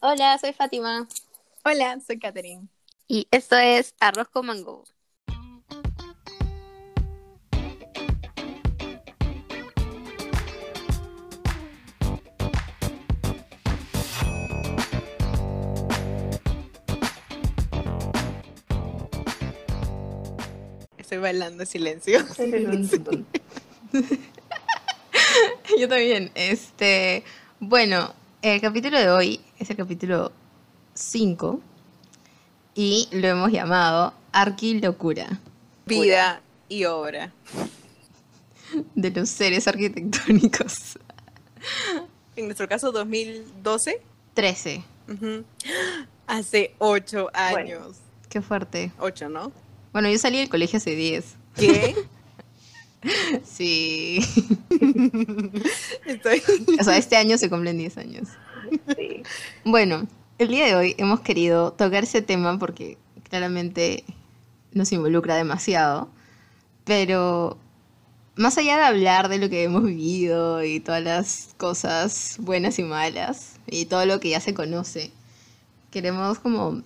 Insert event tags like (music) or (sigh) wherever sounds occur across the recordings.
Hola, soy Fátima. Hola, soy Katherine. Y esto es Arroz con Mango. Estoy bailando en silencio. (laughs) (laughs) Yo también. Este, bueno, el capítulo de hoy es el capítulo 5 y lo hemos llamado Arquilocura Vida y obra. (laughs) de los seres arquitectónicos. En nuestro caso, 2012. 13. Ujú. Hace ocho años. Qué fuerte. Ocho, ¿no? Bueno, yo salí del colegio hace 10. ¿Qué? (laughs) Sí. (laughs) Estoy... O sea, este año se cumplen 10 años. Sí. Bueno, el día de hoy hemos querido tocar ese tema porque claramente nos involucra demasiado, pero más allá de hablar de lo que hemos vivido y todas las cosas buenas y malas y todo lo que ya se conoce, queremos como,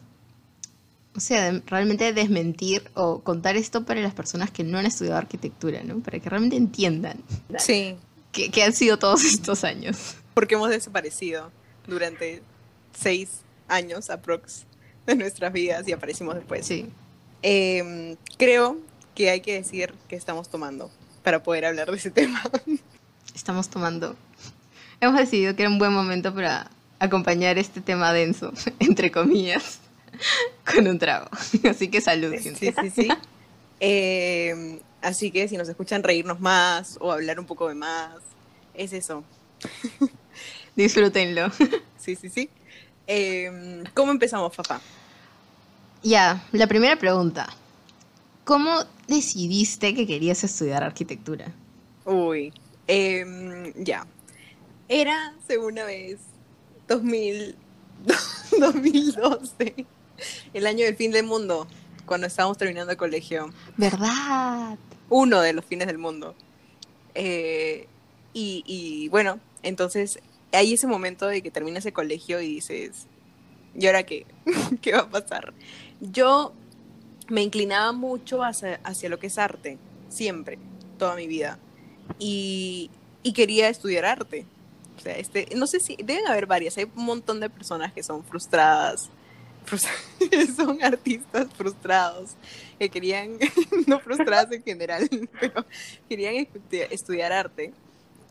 o sea, realmente desmentir o contar esto para las personas que no han estudiado arquitectura, ¿no? Para que realmente entiendan Sí, han sido todos estos años. porque hemos desaparecido durante seis años aprox de nuestras vidas y aparecimos después. Sí. Em, creo que hay que decir que estamos tomando para poder hablar de ese tema. (laughs) estamos tomando. Hemos decidido que era un buen momento para acompañar este tema denso, (laughs) entre comillas, (laughs) con un trago. Así que salud, gente. Sí, sí, sí. Em, así que si nos escuchan reírnos más o hablar un poco de más, es eso. Disfrútenlo. (laughs) Sí, sí, sí. Em, ¿Cómo empezamos, papá? Ya, la primera pregunta. ¿Cómo decidiste que querías estudiar arquitectura? Uy, em, ya. Era, según una vez, 2000, 2012, (laughs) el año del fin del mundo, cuando estábamos terminando el colegio. ¿Verdad? Uno de los fines del mundo. Eh, y, y bueno, entonces hay ese momento de que terminas el colegio y dices, ¿y ahora qué? (laughs) ¿Qué va a pasar? Yo me inclinaba mucho hacia, hacia lo que es arte, siempre, toda mi vida. Y, y quería estudiar arte. O sea, este, no sé si, deben haber varias, hay un montón de personas que son frustradas, (laughs) frus- son artistas frustrados, que querían, (laughs) no frustradas en general, pero querían estu- estudiar arte.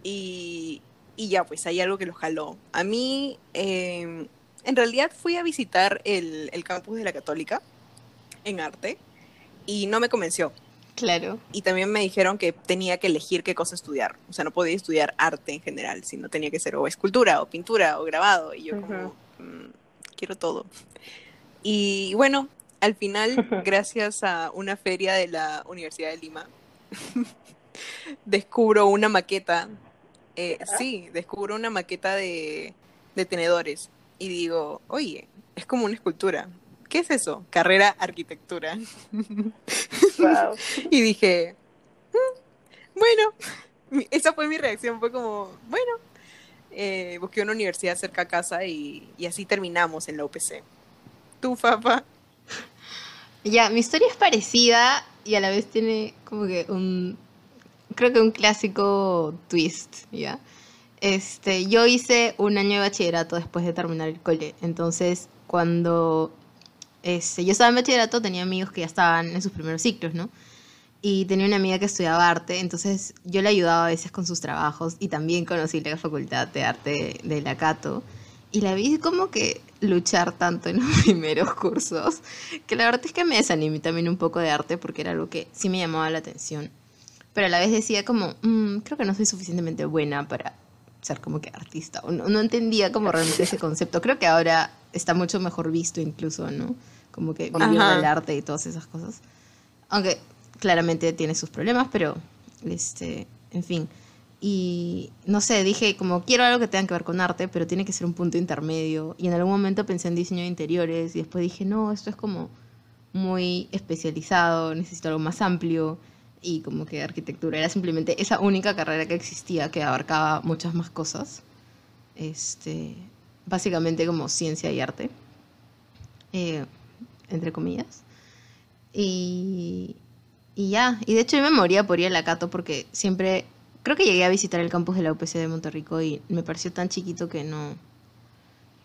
Y, y ya, pues hay algo que los jaló. A mí, eh, en realidad fui a visitar el, el campus de la Católica en arte y no me convenció. Claro. Y también me dijeron que tenía que elegir qué cosa estudiar. O sea, no podía estudiar arte en general, sino tenía que ser o escultura, o pintura, o grabado. Y yo como, "Mm, quiero todo. Y bueno, al final, (laughs) gracias a una feria de la Universidad de Lima, (laughs) descubro una maqueta. Eh, sí, descubro una maqueta de, de tenedores. Y digo, oye, es como una escultura. ¿Qué es eso? Carrera arquitectura. Wow. (laughs) Y dije, "Mm, bueno, esa fue mi reacción, fue como, bueno, Eh, busqué una universidad cerca a casa y, y así terminamos en la UPC. ¿Tú, Papa? Ya, mi historia es parecida y a la vez tiene como que un, creo que un clásico twist, ¿ya? Este, yo hice un año de bachillerato después de terminar el cole, entonces cuando este, yo estaba en bachillerato tenía amigos que ya estaban en sus primeros ciclos, ¿no? Y tenía una amiga que estudiaba arte, entonces yo le ayudaba a veces con sus trabajos y también conocí la facultad de arte de la Cato. Y la vi como que luchar tanto en (laughs) los primeros cursos, que la verdad es que me desanimé también un poco de arte porque era algo que sí me llamaba la atención. Pero a la vez decía como, "Mm, creo que no soy suficientemente buena para ser como que artista. O no, no entendía como realmente ese concepto. Creo que ahora está mucho mejor visto incluso, ¿no? Como que vivir del arte y todas esas cosas. Aunque claramente tiene sus problemas, pero, este, en fin. Y no sé, dije como quiero algo que tenga que ver con arte, pero tiene que ser un punto intermedio. Y en algún momento pensé en diseño de interiores y después dije, no, esto es como muy especializado, necesito algo más amplio. Y como que arquitectura era simplemente esa única carrera que existía que abarcaba muchas más cosas. Este, básicamente como ciencia y arte, eh, entre comillas. Y, y ya, y de hecho yo me moría por ir a la Cato porque siempre, creo que llegué a visitar el campus de la UPC de Monterrico y me pareció tan chiquito que no,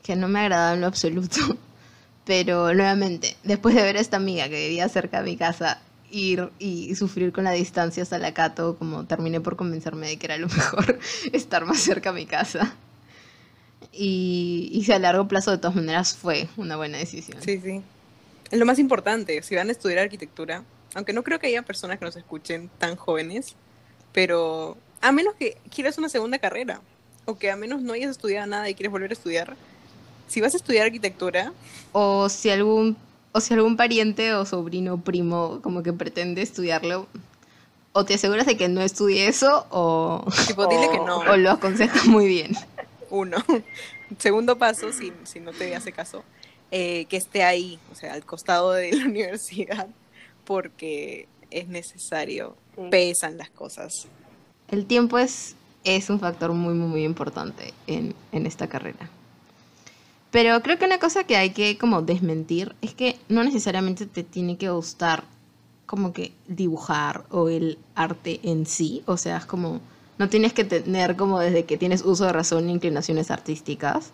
que no me agradaba en lo absoluto. (laughs) Pero nuevamente, después de ver a esta amiga que vivía cerca de mi casa, ir y sufrir con la distancia hasta la Cato, como terminé por convencerme de que era lo (laughs) mejor estar más cerca a mi casa. Y, y a largo plazo, de todas maneras, fue una buena decisión. Sí, sí. Es lo más importante, si van a estudiar arquitectura, aunque no creo que haya personas que nos escuchen tan jóvenes, pero a menos que quieras una segunda carrera, o que a menos no hayas estudiado nada y quieres volver a estudiar, si vas a estudiar arquitectura, O si algún, o si algún pariente o sobrino o primo como que pretende estudiarlo, o te aseguras de que no estudie eso, o, tipo, dile que no. o lo aconsejas muy bien. Uno. (laughs) Segundo paso, si, si no te hace caso, eh, que esté ahí, o sea, al costado de la (laughs) universidad, porque es necesario, Sí. pesan las cosas. El tiempo es, es un factor muy, muy, muy importante en, en esta carrera. Pero creo que una cosa que hay que como desmentir es que no necesariamente te tiene que gustar como que dibujar o el arte en sí. O sea, es como, no tienes que tener como desde que tienes uso de razón inclinaciones artísticas.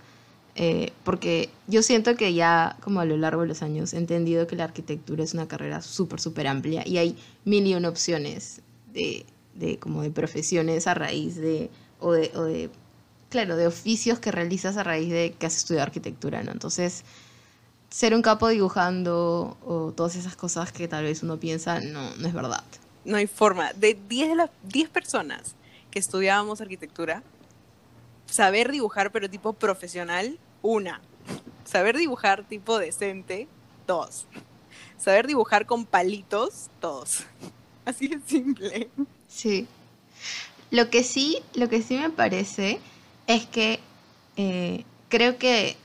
Eh, porque yo siento que ya como a lo largo de los años he entendido que la arquitectura es una carrera súper, súper amplia y hay mil y una opciones de, de como de profesiones a raíz de o, de, o de, claro, de oficios que realizas a raíz de que has estudiado arquitectura, ¿no? Entonces, ser un capo dibujando o todas esas cosas que tal vez uno piensa, no, no es verdad. No hay forma. De 10 de las 10 personas que estudiábamos arquitectura, saber dibujar, pero tipo profesional, una. Saber dibujar tipo decente, dos. Saber dibujar con palitos, dos. Así de simple. Sí. Lo que sí, lo que sí me parece es que eh, creo que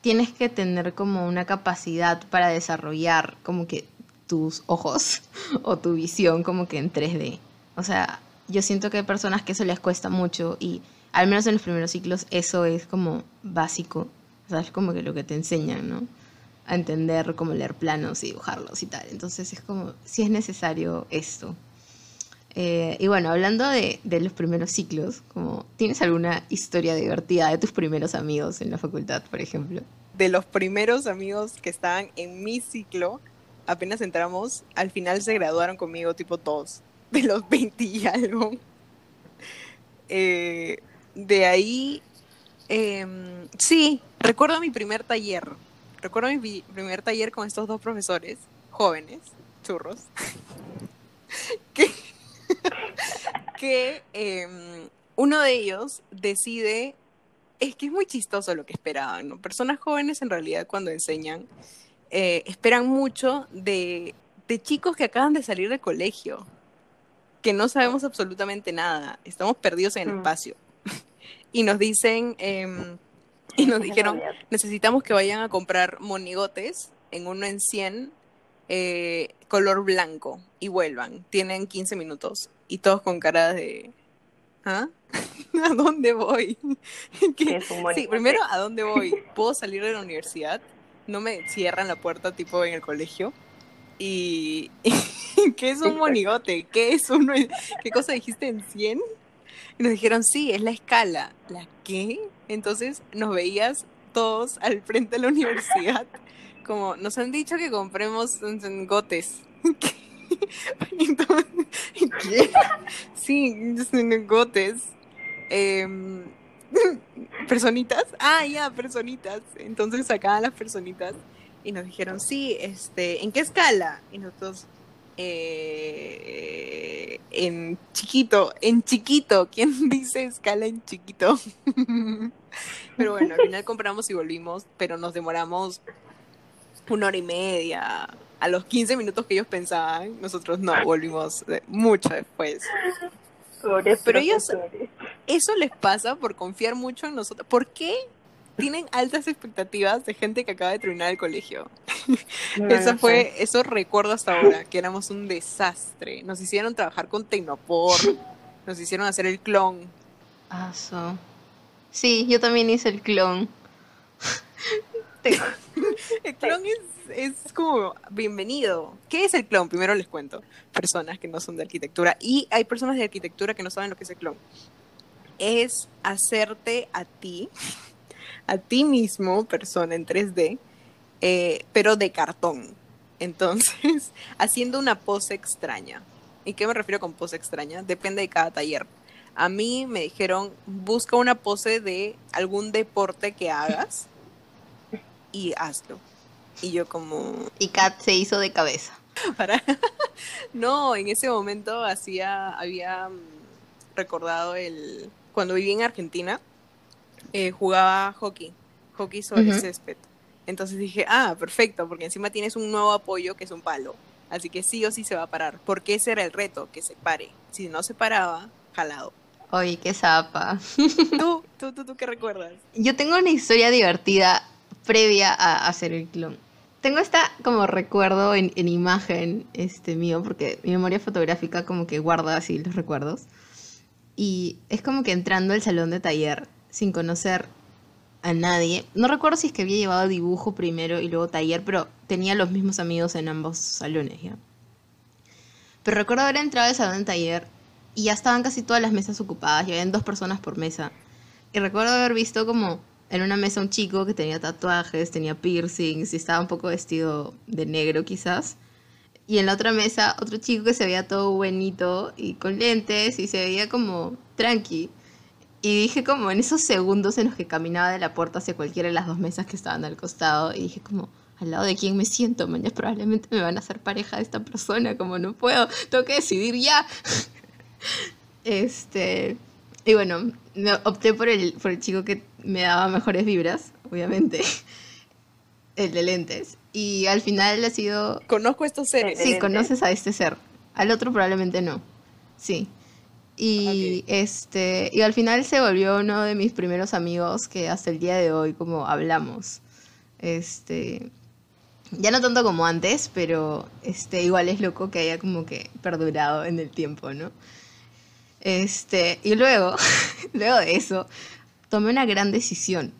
tienes que tener como una capacidad para desarrollar como que tus ojos (laughs) o tu visión como que en 3D. O sea, yo siento que hay personas que eso les cuesta mucho y al menos en los primeros ciclos eso es como básico. O sea, es como que lo que te enseñan, ¿no? A entender cómo leer planos y dibujarlos y tal. Entonces es como, si es necesario esto. Eh, y bueno, hablando de, de los primeros ciclos, como, ¿tienes alguna historia divertida de tus primeros amigos en la facultad, por ejemplo? De los primeros amigos que estaban en mi ciclo, apenas entramos, al final se graduaron conmigo tipo dos, (laughs) de los 20 y algo. Eh, de ahí, em, sí, recuerdo mi primer taller. Recuerdo mi primer taller con estos dos profesores jóvenes, churros, (laughs) que, em, uno de ellos decide, es que es muy chistoso lo que esperaban, ¿no? Personas jóvenes en realidad cuando enseñan eh, esperan mucho de, de chicos que acaban de salir del colegio, que no sabemos absolutamente nada, estamos perdidos en el Mm. espacio. (laughs) y nos dicen, em, y nos dijeron, necesitamos que vayan a comprar monigotes en uno en 100, eh, color blanco, y vuelvan. Tienen 15 minutos. Y todos con cara de... ¿Ah? (laughs) ¿A dónde voy? (laughs) ¿Qué un Sí, primero, ¿a dónde voy? (laughs) ¿Puedo salir de la universidad? No me cierran la puerta tipo en el colegio. Y... ¿Qué es un monigote? ¿Qué es en- ¿Qué cosa dijiste en 100? Y nos dijeron, sí, es la escala. ¿La qué? Entonces nos veías todos al frente de la universidad. Como, nos han dicho que compremos gotes. ¿Qué? (laughs) Entonces. (laughs) Sí, gotes. Em, (laughs) personitas. Ah, ya, personitas. Entonces sacaban las personitas y nos dijeron, sí, este, ¿en qué escala? Y nosotros, eh, en chiquito, en chiquito. ¿Quién dice escala en chiquito? pero bueno, al final compramos y volvimos, pero nos demoramos una hora y media. A los 15 minutos que ellos pensaban, nosotros no, volvimos eh, mucho después. Pobres Pero ellos-. Eso les pasa por confiar mucho en nosotros. ¿Por qué tienen altas expectativas de gente que acaba de terminar el colegio? No, (laughs) eso no fue, sé. eso recuerdo hasta ahora, que éramos un desastre. Nos hicieron trabajar con Tecnopor, nos hicieron hacer el clon. Ah, so. Sí, yo también hice el clon. Tengo. (laughs) El clon es, es como bienvenido. ¿Qué es el clon? Primero les cuento. Personas que no son de arquitectura. Y hay personas de arquitectura que no saben lo que es el clon. Es hacerte a ti, a ti mismo, persona en 3D, eh, pero de cartón. Entonces, (laughs) haciendo una pose extraña. ¿Y qué me refiero con pose extraña? Depende de cada taller. A mí me dijeron, busca una pose de algún deporte que hagas y hazlo. Y yo como, Y Kat se hizo de cabeza. (laughs) para... no, en ese momento hacía, había mm, recordado el... Cuando viví en Argentina, eh, jugaba hockey, hockey sobre Ujú. césped. Entonces dije, ah, perfecto, porque encima tienes un nuevo apoyo que es un palo. Así que sí o sí se va a parar. Porque ese era el reto, que se pare. Si no se paraba, jalado. Oye, qué zapa. (laughs) ¿Tú, tú, tú, tú qué recuerdas? Yo tengo una historia divertida previa a hacer el clon. Tengo esta como recuerdo en, en imagen este mío, porque mi memoria fotográfica como que guarda así los recuerdos. Y es como que entrando al salón de taller sin conocer a nadie. No recuerdo si es que había llevado dibujo primero y luego taller, pero tenía los mismos amigos en ambos salones, ¿ya? Pero recuerdo haber entrado al salón de taller y ya estaban casi todas las mesas ocupadas, y habían dos personas por mesa. Y recuerdo haber visto como en una mesa un chico que tenía tatuajes, tenía piercings y estaba un poco vestido de negro quizás. Y en la otra mesa otro chico que se veía todo buenito y con lentes y se veía como tranqui. Y dije como en esos segundos en los que caminaba de la puerta hacia cualquiera de las dos mesas que estaban al costado y dije como al lado de quién me siento, mañana probablemente me van a hacer pareja de esta persona, como no puedo, tengo que decidir ya. (laughs) Este, y bueno, me opté por el, por el chico que me daba mejores vibras, obviamente. (laughs) El de lentes. Y al final ha sido. Conozco estos seres. Sí, conoces a este ser. Al otro probablemente no. Sí. Y Ok. este. Y al final se volvió uno de mis primeros amigos que hasta el día de hoy como hablamos. Este. Ya no tanto como antes, pero este, igual es loco que haya como que perdurado en el tiempo, ¿no? Este, y luego, (laughs) luego de eso, tomé una gran decisión,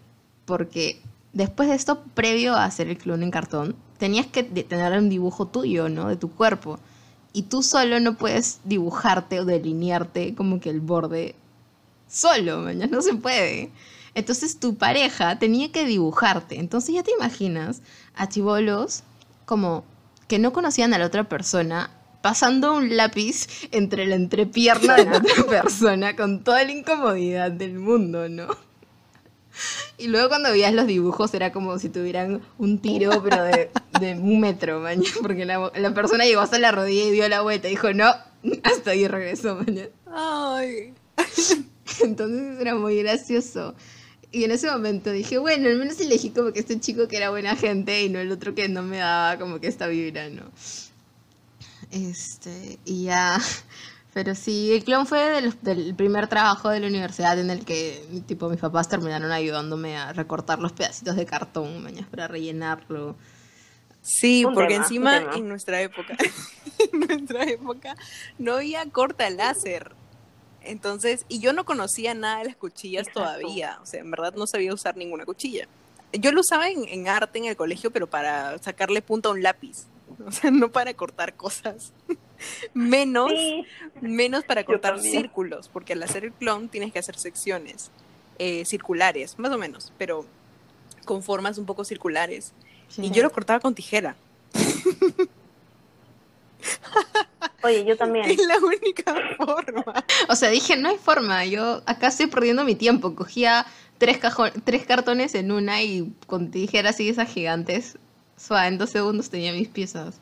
porque después de esto, previo a hacer el clon en cartón, tenías que tener un dibujo tuyo, ¿no? De tu cuerpo. Y tú solo no puedes dibujarte o delinearte como que el borde solo, mañana no se puede. Entonces tu pareja tenía que dibujarte. Entonces ya te imaginas a chivolos como que no conocían a la otra persona pasando un lápiz entre la entrepierna de la otra (laughs) persona con toda la incomodidad del mundo, ¿no? Y luego cuando veías los dibujos era como si tuvieran un tiro, pero de, de un metro, mañana, porque la, la persona llegó hasta la rodilla y dio la vuelta y dijo, no, hasta ahí regresó, mañana. Ay. Entonces era muy gracioso. Y en ese momento dije, bueno, al menos elegí como que este chico que era buena gente y no el otro que no me daba como que esta vibra, ¿no? Este, y ya. (laughs) Pero sí, el clon fue del, del primer trabajo de la universidad en el que, tipo, mis papás terminaron ayudándome a recortar los pedacitos de cartón, mañana, para rellenarlo. Sí, Un porque tema, encima en nuestra época, (laughs) en nuestra época no había corta láser. Entonces, y yo no conocía nada de las cuchillas Exacto. todavía. O sea, en verdad no sabía usar ninguna cuchilla. Yo lo usaba en, en arte en el colegio, pero para sacarle punta a un lápiz. (laughs) O sea, no para cortar cosas. (laughs) menos, Sí, menos para cortar círculos, porque al hacer el clon tienes que hacer secciones eh, circulares, más o menos, pero con formas un poco circulares. Y yo lo cortaba con tijera. (laughs) oye, yo también. Es la única forma. O sea, dije, no hay forma, yo acá estoy perdiendo mi tiempo. Cogía tres, tres cartones en una y con tijeras y esas gigantes, suave, en dos segundos tenía mis piezas.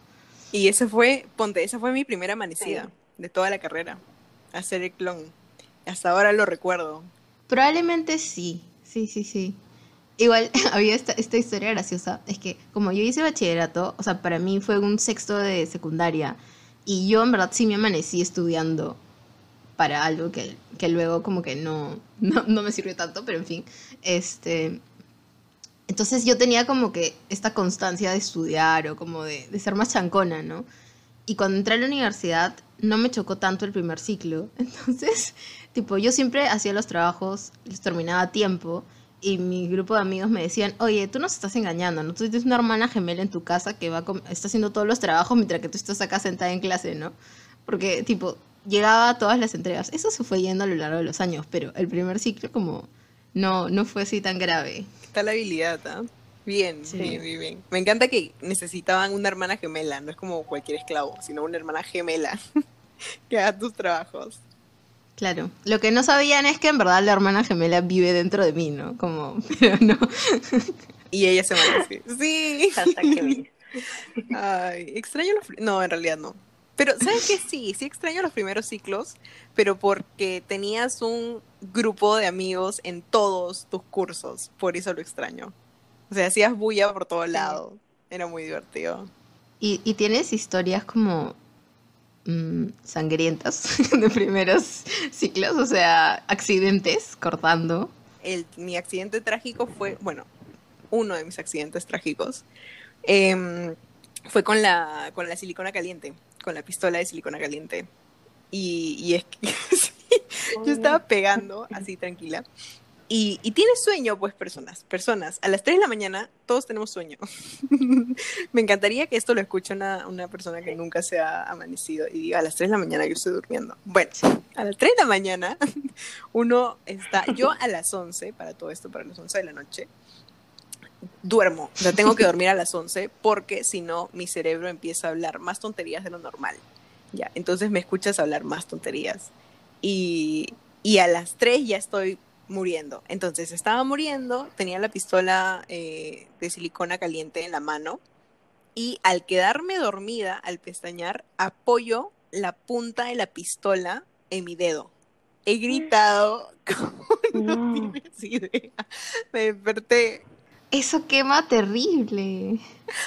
Y esa fue, ponte, esa fue mi primera amanecida Sí. de toda la carrera. Hacer el clon. Hasta ahora lo recuerdo. Probablemente sí, sí, sí, sí. Igual (laughs) había esta, esta historia graciosa, es que como yo hice bachillerato, o sea, para mí fue un sexto de secundaria y yo en verdad sí me amanecí estudiando para algo que, que luego como que no, (laughs) no, no me sirvió tanto, pero en fin, este... Entonces yo tenía como que esta constancia de estudiar o como de, ser más chancona, ¿no? Y cuando entré a la universidad no me chocó tanto el primer ciclo. (laughs) Entonces, tipo, yo siempre hacía los trabajos, los terminaba a tiempo y mi grupo de amigos me decían, oye, tú nos estás engañando, ¿no? Tú tienes una hermana gemela en tu casa que va está haciendo todos los trabajos mientras que tú estás acá sentada en clase, ¿no? Porque, tipo, llegaba a todas las entregas. Eso se fue yendo a lo largo de los años, pero el primer ciclo como no, no fue así tan grave. Está la habilidad, ¿ah? Bien, Sí. bien, bien, bien. Me encanta que necesitaban una hermana gemela, no es como cualquier esclavo, sino una hermana gemela (laughs) que haga tus trabajos. Claro. Lo que no sabían es que en verdad la hermana gemela vive dentro de mí, ¿no? Como, (laughs) pero no. Y ella se merece. (laughs) Sí. Hashtag que. Ay, extraño los... No, en realidad no. Pero, ¿sabes qué? Sí, sí extraño los primeros ciclos, pero porque tenías un grupo de amigos en todos tus cursos, por eso lo extraño. O sea, hacías bulla por todo lado. Era muy divertido. Y, y tienes historias como mm, sangrientas (laughs) de primeros ciclos, o sea, accidentes cortando. El, mi accidente trágico fue, bueno, uno de mis accidentes trágicos, em, fue con la, con la silicona caliente, con la pistola de silicona caliente. Y, y es que (laughs) (laughs) yo estaba pegando así tranquila. Y, y sueño, pues, personas, personas. A las 3 de la mañana todos tenemos sueño. (laughs) Me encantaría que esto lo escuche una, una persona que nunca se ha amanecido y diga, a las 3 de la mañana yo estoy durmiendo. Bueno, a las 3 de la mañana (laughs) uno está, yo a las 11, para todo esto, para las 11 de la noche, duermo. O sea, tengo que dormir a las 11 porque si no, mi cerebro empieza a hablar más tonterías de lo normal. Ya, entonces me escuchas hablar más tonterías. Y, y a las 3 ya estoy muriendo. Entonces estaba muriendo, tenía la pistola eh, de silicona caliente en la mano y al quedarme dormida, al pestañear, apoyo la punta de la pistola en mi dedo. He gritado (laughs) como (laughs) no, No. tienes idea. Me desperté. Eso quema terrible.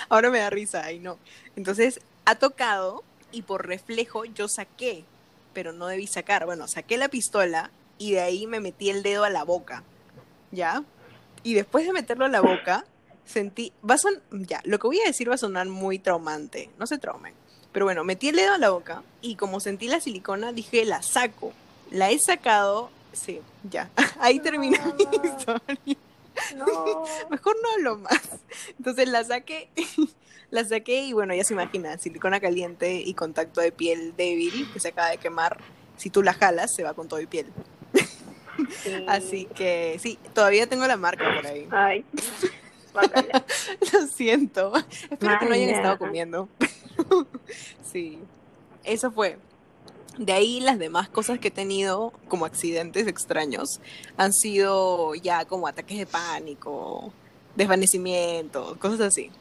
Ahora me da risa, ay no. Entonces ha tocado y por reflejo yo saqué, pero no debí sacar. Bueno, saqué la pistola y de ahí me metí el dedo a la boca, ¿ya? Y después de meterlo a la boca, sentí, va a son, ya, lo que voy a decir va a sonar muy traumante, no se traumen. Pero bueno, metí el dedo a la boca y como sentí la silicona, dije, la saco. La he sacado, sí, ya. (laughs) Ahí terminó mi No. historia. No. (laughs) Mejor no hablo más. Entonces la saqué, la saqué y bueno, ya se imagina, silicona caliente y contacto de piel débil que se acaba de quemar. Si tú la jalas, se va con todo y piel. Sí. Así que sí, todavía tengo la marca por ahí. Ay. (laughs) Lo siento. Espero que no hayan estado comiendo. (laughs) sí, eso fue. De ahí las demás cosas que he tenido como accidentes extraños han sido ya como ataques de pánico, desvanecimientos, cosas así.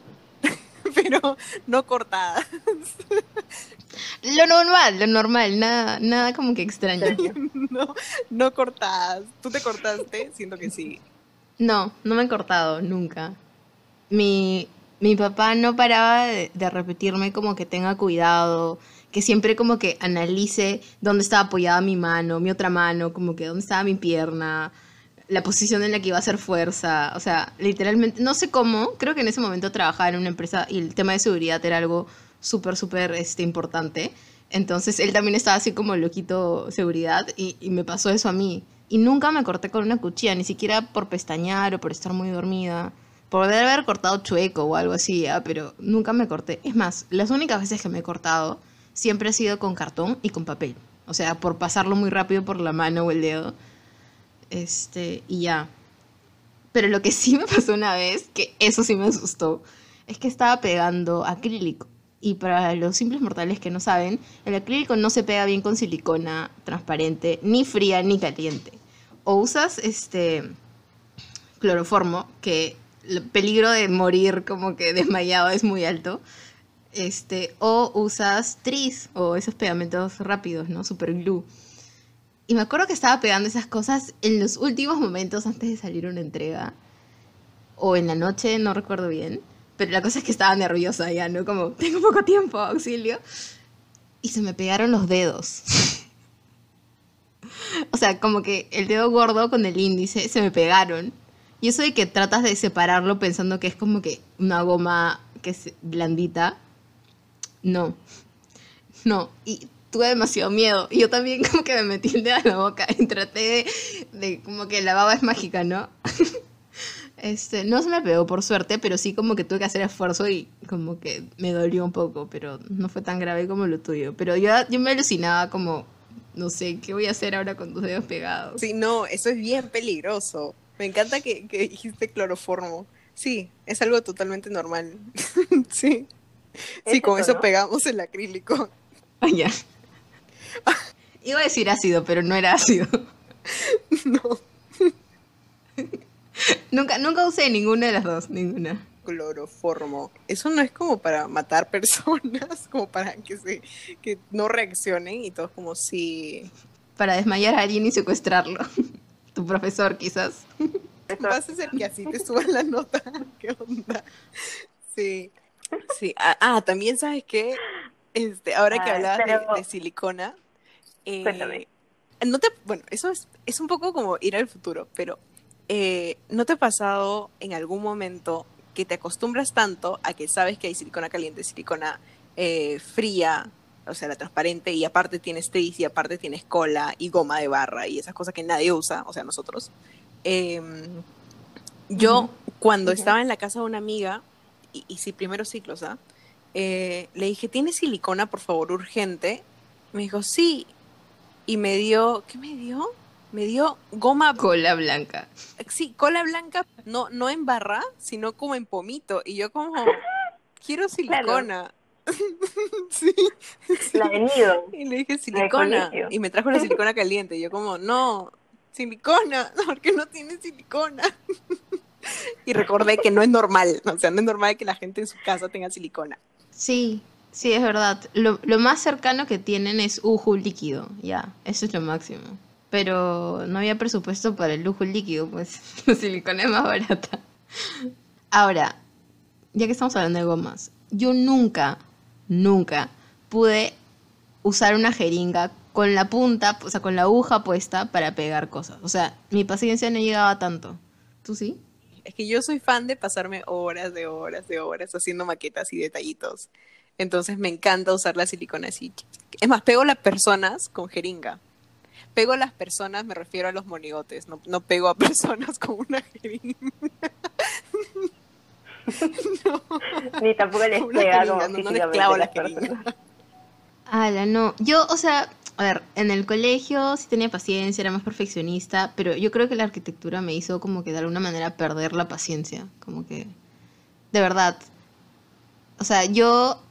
(laughs) Pero no cortadas. (laughs) Lo normal, lo normal, nada, nada como que extraño. (laughs) No, no cortadas. ¿Tú te cortaste? Siento que sí. No, no me he cortado, nunca. Mi, mi papá no paraba de, de repetirme como que tenga cuidado, que siempre como que analice dónde estaba apoyada mi mano, mi otra mano, como que dónde estaba mi pierna, la posición en la que iba a hacer fuerza. O sea, literalmente, no sé cómo, creo que en ese momento trabajaba en una empresa y el tema de seguridad era algo súper, súper este, importante. Entonces él también estaba así como loquito seguridad y, me pasó eso a mí. Y nunca me corté con una cuchilla, ni siquiera por pestañear o por estar muy dormida. Por haber cortado chueco o algo así, ¿ya? pero nunca me corté. Es más, las únicas veces que me he cortado siempre ha sido con cartón y con papel. O sea, por pasarlo muy rápido por la mano o el dedo. Este, y ya. Pero lo que sí me pasó una vez, que eso sí me asustó, es que estaba pegando acrílico. Y para los simples mortales que no saben, el acrílico no se pega bien con silicona transparente, ni fría ni caliente. O usas este cloroformo, que el peligro de morir como que (laughs) desmayado es muy alto. Este, o usas tris o esos pegamentos rápidos, ¿no? Super glue. Y me acuerdo que estaba pegando esas cosas en los últimos momentos antes de salir una entrega. O en la noche, no recuerdo bien. Pero la cosa es que estaba nerviosa ya, ¿no? Como, tengo poco tiempo, auxilio. Y se me pegaron los dedos. (laughs) o sea, como que el dedo gordo con el índice se me pegaron. Y eso de que tratas de separarlo pensando que es como que una goma que es blandita. No. No. Y tuve demasiado miedo. Y yo también (laughs) como que me metí el dedo en la boca y traté de, de como que la baba es mágica, ¿no? (laughs) Este, no se me pegó por suerte, pero sí como que tuve que hacer esfuerzo y como que me dolió un poco, pero no fue tan grave como lo tuyo. Pero yo, yo me alucinaba como, no sé, ¿qué voy a hacer ahora con tus dedos pegados? Sí, no, eso es bien peligroso. Me encanta que, que dijiste cloroformo. Sí, es algo totalmente normal. (laughs) sí. Sí, Es con eso, pegamos el acrílico. Ah, ya. (laughs) Iba a decir ácido, pero no era ácido. (laughs) No, (laughs) Nunca, nunca usé ninguna de las dos, ninguna. cloroformo. Eso no es como para matar personas, como para que se que no reaccionen y todos como si Para desmayar a alguien y secuestrarlo. Tu profesor, quizás. Vas a hacer que así te suban la nota. ¿Qué onda? Sí. Sí. Ah, ah, también sabes que este, ahora que hablabas de, silicona, eh, Cuéntame. no te, bueno, eso es, es un poco como ir al futuro, pero eh, ¿no te ha pasado en algún momento que te acostumbras tanto a que sabes que hay silicona caliente, silicona eh, fría, o sea, la transparente, y aparte tienes tris, y aparte tienes cola y goma de barra y esas cosas que nadie usa, o sea, nosotros? Em, yo, Ujú. cuando Ujú. estaba en la casa de una amiga, y, y sí, primeros ciclos, ¿ah? Eh, le dije, ¿tienes silicona, por favor, urgente? Me dijo, sí. Y me dio, ¿qué me dio? Me dio goma, Cola blanca. sí, cola blanca, no, no en barra, sino como en pomito. Y yo como, quiero silicona. (laughs) sí, sí. La. Y le dije silicona. Y me trajo la silicona caliente. Y yo como, no, silicona, (laughs) porque no tiene silicona. (laughs) y recordé que no es normal. O sea, no es normal que la gente en su casa tenga silicona. Sí, sí, es verdad. Lo, más cercano que tienen es Uju líquido, ya, eso es lo máximo. Pero no había presupuesto para el lujo líquido, pues (laughs) la silicona es más barata. Ahora, ya que estamos hablando de gomas, yo nunca, nunca pude usar una jeringa con la punta, o sea, con la aguja puesta para pegar cosas. O sea, mi paciencia no llegaba tanto. ¿Tú sí? Es que yo soy fan de pasarme horas de horas de horas haciendo maquetas y detallitos. Entonces me encanta usar la silicona así. Es más, pego las personas con jeringa. Pego a las personas, me refiero a los monigotes, no, no pego a (laughs) personas con una jeringa. (laughs) Ni tampoco les pega como no, no les clavo a la jeringa. Ala, no. Yo, o sea, a ver, en el colegio sí tenía paciencia, era más perfeccionista, pero yo creo que la arquitectura me hizo como que de alguna manera perder la paciencia. Como que, de verdad. O sea, yo,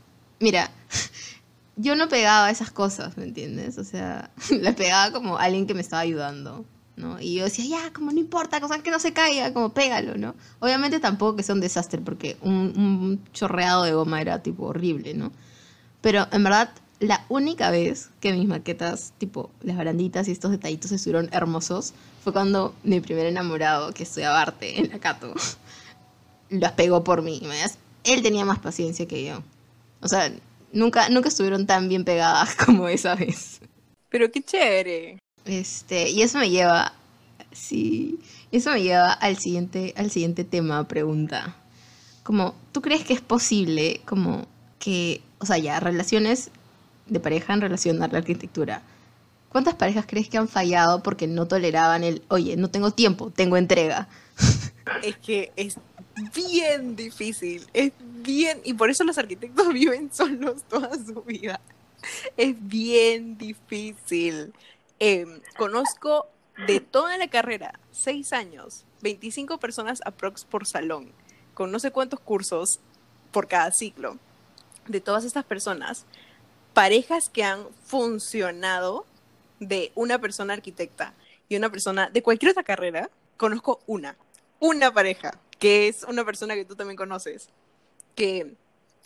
mira, (laughs) yo no pegaba esas cosas, ¿me entiendes? O sea, (laughs) la pegaba como alguien que me estaba ayudando, ¿no? Y yo decía, ya, como no importa, cosa que no se caiga, como pégalo, ¿no? Obviamente tampoco que sea un desastre, porque un, chorreado de goma era tipo horrible, ¿no? Pero en verdad, la única vez que mis maquetas, tipo las baranditas y estos detallitos estuvieron hermosos, fue cuando mi primer enamorado, que estudiaba arte en la Cato, (laughs) las pegó por mí. ¿me Él tenía más paciencia que yo. O sea, nunca, nunca estuvieron tan bien pegadas (laughs) como esa vez. Pero qué chévere. Este, y eso me lleva, sí, eso me lleva al siguiente, al siguiente tema, pregunta. Como, ¿tú crees que es posible como que, o sea, ya, relaciones de pareja en relación a la arquitectura? ¿Cuántas parejas crees que han fallado porque no toleraban el, oye, no tengo tiempo, tengo entrega? Es que es bien difícil, es bien, y por eso los arquitectos (laughs) viven solos toda su vida. Es bien difícil. Em, conozco de toda la carrera, seis años, 25 personas aprox por salón, con no sé cuántos cursos por cada ciclo. De todas estas personas, parejas que han funcionado de una persona arquitecta y una persona de cualquier otra carrera, conozco una, una pareja, que es una persona que tú también conoces, que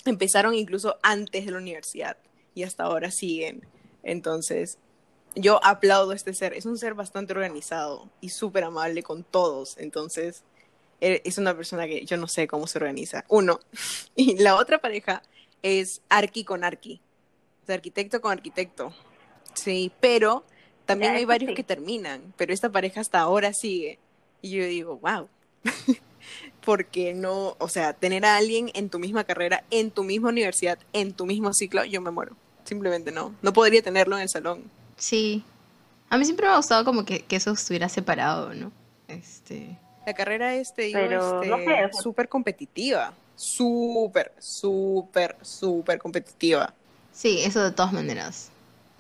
empezaron incluso antes de la universidad y hasta ahora siguen. Entonces, yo aplaudo a este ser. Es un ser bastante organizado y súper amable con todos. Entonces, e- es una persona que yo no sé cómo se organiza. Uno. (laughs) Y la otra pareja es arqui con arqui. O sea, arquitecto con arquitecto. Sí, pero también hay varios que terminan. Pero esta pareja hasta ahora sigue. Y yo digo, wow. (laughs) Porque no, o sea, tener a alguien en tu misma carrera, en tu misma universidad, en tu mismo ciclo, yo me muero. Simplemente no. No podría tenerlo en el salón. Sí. A mí siempre me ha gustado como que, que eso estuviera separado, ¿no? Este. La carrera es, te digo, Pero, este, no sé, o sea- súper competitiva. Súper, súper, súper competitiva. Sí, eso de todas maneras.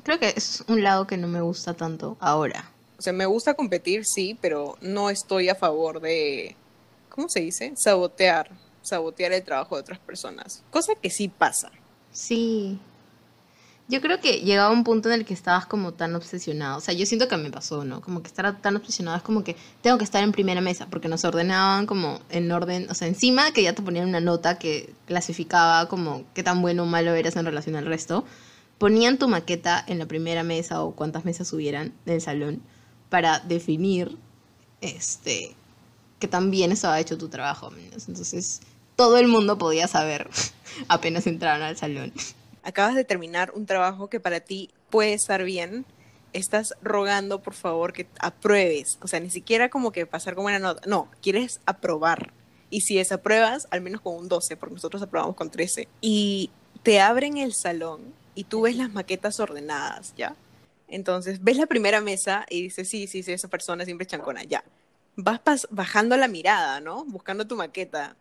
Creo que es un lado que no me gusta tanto ahora. O sea, me gusta competir, sí, pero no estoy a favor de, ¿cómo se dice? Sabotear, sabotear el trabajo de otras personas. Cosa que sí pasa. Sí. Yo creo que llegaba un punto en el que estabas como tan obsesionado. O sea, yo siento que me pasó, ¿no? Como que estar tan obsesionado es como que tengo que estar en primera mesa porque nos ordenaban como en orden, o sea, encima que ya te ponían una nota que clasificaba como qué tan bueno o malo eras en relación al resto. Ponían tu maqueta en la primera mesa o cuántas mesas hubieran del salón para definir este que tan bien estaba hecho tu trabajo. Entonces, todo el mundo podía saber (laughs) apenas entraron al salón. Acabas de terminar un trabajo que para ti puede estar bien. Estás rogando, por favor, que apruebes. O sea, ni siquiera como que pasar como una nota. No, quieres aprobar. Y si desapruebas, al menos con un 12, porque nosotros aprobamos con 13. Y te abren el salón y tú ves las maquetas ordenadas, ¿ya? Entonces, ves la primera mesa y dices, sí, sí, sí, esa persona siempre chancona, ya. Vas pas- bajando la mirada, ¿no? Buscando tu maqueta.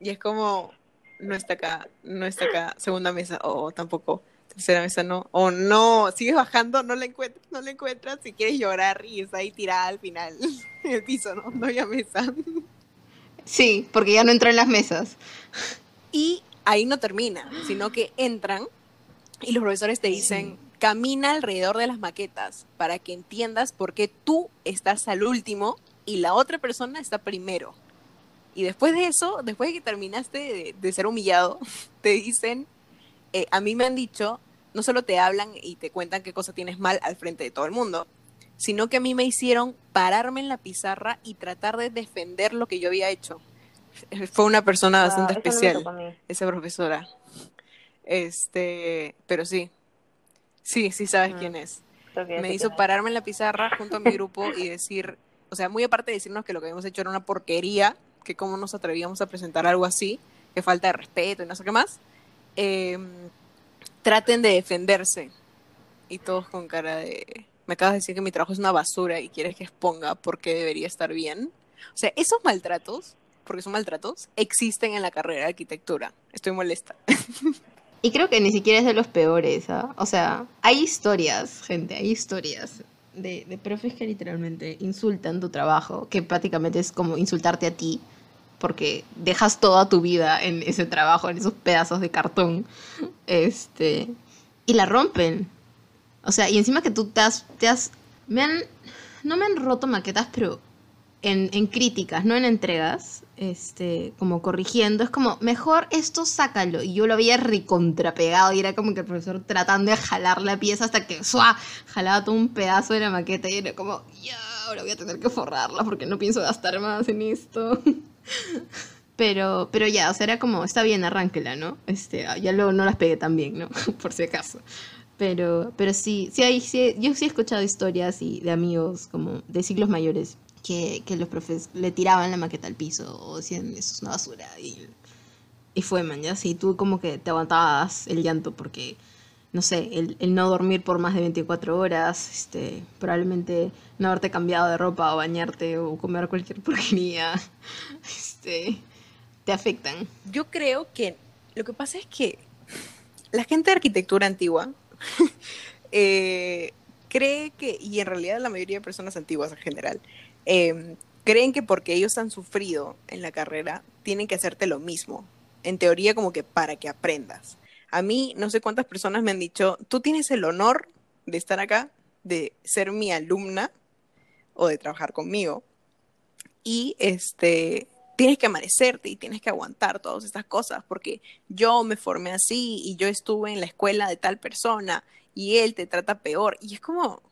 Y es como, no está acá, no está acá, segunda mesa, o tampoco, tercera mesa no, o no, sigues bajando, no la encuentras, no la encuentras, si quieres llorar y está ahí tirada al final, en (laughs) el piso, ¿no? No había mesa. Sí, porque ya no entró en las mesas. Y ahí no termina, sino que entran y los profesores te dicen, camina alrededor de las maquetas para que entiendas por qué tú estás al último y la otra persona está primero. Y después de eso, después de que terminaste de, de ser humillado, (laughs) te dicen, eh, a mí me han dicho, no solo te hablan y te cuentan qué cosa tienes mal al frente de todo el mundo, sino que a mí me hicieron pararme en la pizarra y tratar de defender lo que yo había hecho. Fue una persona bastante Ah, me especial esa profesora. Este, pero sí. Sí, sí sabes Mm. quién es. Me hizo pararme en la pizarra junto a mi grupo y decir, o sea, muy aparte de decirnos que lo que habíamos hecho era una porquería, que cómo nos atrevíamos a presentar algo así, que falta de respeto y no sé qué más, eh, traten de defenderse. Y todos con cara de, me acabas de decir que mi trabajo es una basura y quieres que exponga por qué debería estar bien. O sea, esos maltratos, porque son maltratos, existen en la carrera de arquitectura. Estoy molesta. (laughs) Y creo que ni siquiera es de los peores, ¿ah? O sea, hay historias, gente, hay historias de, de profes que literalmente insultan tu trabajo, que prácticamente es como insultarte a ti, porque dejas toda tu vida en ese trabajo, en esos pedazos de cartón, este, y la rompen. O sea, y encima que tú te has, te has, me han, no me han roto maquetas, pero en, en críticas, no en entregas, este, como corrigiendo, es como, mejor esto sácalo. Y yo lo había recontrapegado y era como que el profesor tratando de jalar la pieza hasta que ¡suá! jalaba todo un pedazo de la maqueta y era como, ya, ahora voy a tener que forrarla porque no pienso gastar más en esto. (laughs) Pero, pero ya, o sea, era como, está bien, arránquela, ¿no? Este, ah, ya luego no las pegué tan bien, ¿no? (laughs) Por si acaso. Pero, pero sí, sí hay, sí, yo sí he escuchado historias y de amigos como de siglos mayores que, que los profes le tiraban la maqueta al piso o decían, eso es una basura. Y, y fue, man, ya, sí, tú como que te aguantabas el llanto porque, no sé, el, el no dormir por más de 24 horas, este, probablemente no haberte cambiado de ropa o bañarte o comer cualquier (laughs) porquería, este, te afectan. Yo creo que lo que pasa es que la gente de arquitectura antigua (laughs) eh, cree que, y en realidad la mayoría de personas antiguas en general, eh, creen que porque ellos han sufrido en la carrera, tienen que hacerte lo mismo. En teoría, como que para que aprendas. A mí, no sé cuántas personas me han dicho, tú tienes el honor de estar acá, de ser mi alumna o de trabajar conmigo. Y este, tienes que amanecerte y tienes que aguantar todas estas cosas, porque yo me formé así y yo estuve en la escuela de tal persona y él te trata peor. Y es como,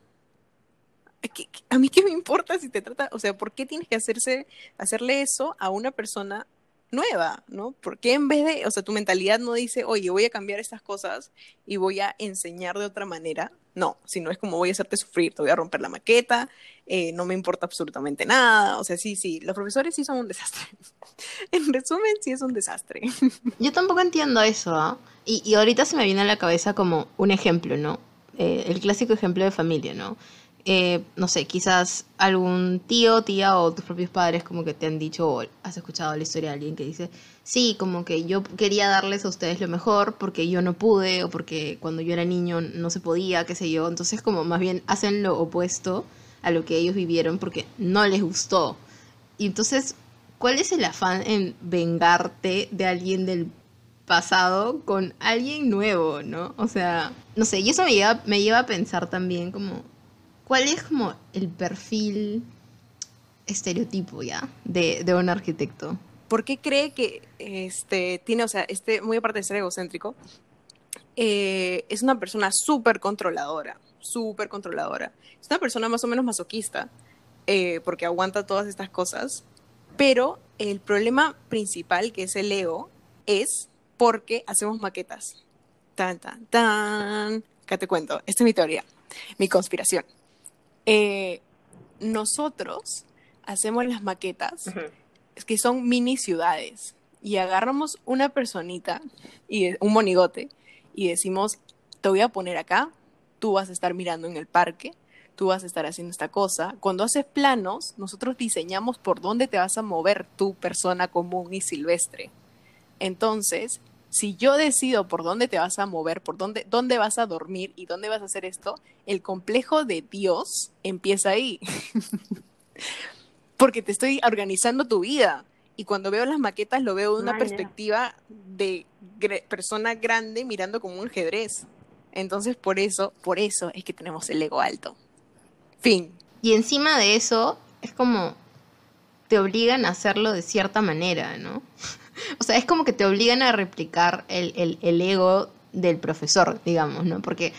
¿qué- qué- a mí qué me importa si te trata, o sea, ¿por qué tienes que hacerse, hacerle eso a una persona nueva, ¿no? ¿Por qué en vez de, o sea, tu mentalidad no dice, oye, voy a cambiar estas cosas y voy a enseñar de otra manera? No, sino es como voy a hacerte sufrir, te voy a romper la maqueta, eh, no me importa absolutamente nada, o sea, sí, sí, los profesores sí son un desastre. (laughs) en resumen, sí es un desastre. (laughs) Yo tampoco entiendo eso, ¿ah? Y, y ahorita se me viene a la cabeza como un ejemplo, ¿no? Eh, el clásico ejemplo de familia, ¿no? Eh, no sé, quizás algún tío, tía o tus propios padres como que te han dicho o has escuchado la historia de alguien que dice, sí, como que yo quería darles a ustedes lo mejor porque yo no pude o porque cuando yo era niño no se podía, qué sé yo. Entonces como más bien hacen lo opuesto a lo que ellos vivieron porque no les gustó. Y entonces, ¿cuál es el afán en vengarte de alguien del pasado con alguien nuevo, ¿no? O sea, no sé, y eso me lleva, me lleva a pensar también como, ¿cuál es como el perfil estereotipo ya de, un arquitecto? ¿Por qué cree que este, tiene, o sea, este, muy aparte de ser egocéntrico, eh, es una persona súper controladora, súper controladora. Es una persona más o menos masoquista, eh, porque aguanta todas estas cosas, pero el problema principal, que es el ego, es porque hacemos maquetas. Tan, tan, tan. Acá te cuento, esta es mi teoría, mi conspiración. Eh, nosotros hacemos las maquetas que son mini ciudades y agarramos una personita y un monigote y decimos, te voy a poner acá, tú vas a estar mirando en el parque, tú vas a estar haciendo esta cosa. Cuando haces planos, nosotros diseñamos por dónde te vas a mover tu persona común y silvestre. Entonces, si yo decido por dónde te vas a mover, por dónde, dónde vas a dormir y dónde vas a hacer esto, el complejo de Dios empieza ahí. (laughs) Porque te estoy organizando tu vida. Y cuando veo las maquetas lo veo de una perspectiva de persona grande mirando como un ajedrez. Entonces, por eso, por eso es que tenemos el ego alto. Fin. Y encima de eso, es como te obligan a hacerlo de cierta manera, ¿no? O sea, es como que te obligan a replicar el, el- el ego del profesor, digamos, ¿no? Porque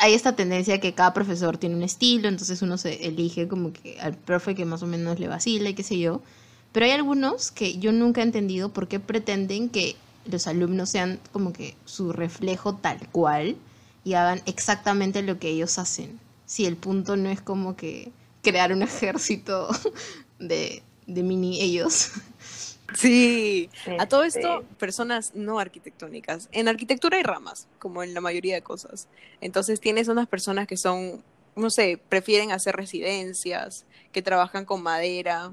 hay esta tendencia que cada profesor tiene un estilo, entonces uno se elige como que al profe que más o menos le vacila y qué sé yo. Pero hay algunos que yo nunca he entendido por qué pretenden que los alumnos sean como que su reflejo tal cual y hagan exactamente lo que ellos hacen. Si el punto no es como que crear un (laughs) ejército de, de mini ellos. Sí. A todo Este, esto, personas no arquitectónicas. En arquitectura hay ramas, como en la mayoría de cosas. Entonces tienes unas personas que son, no sé, prefieren hacer residencias, que trabajan con madera.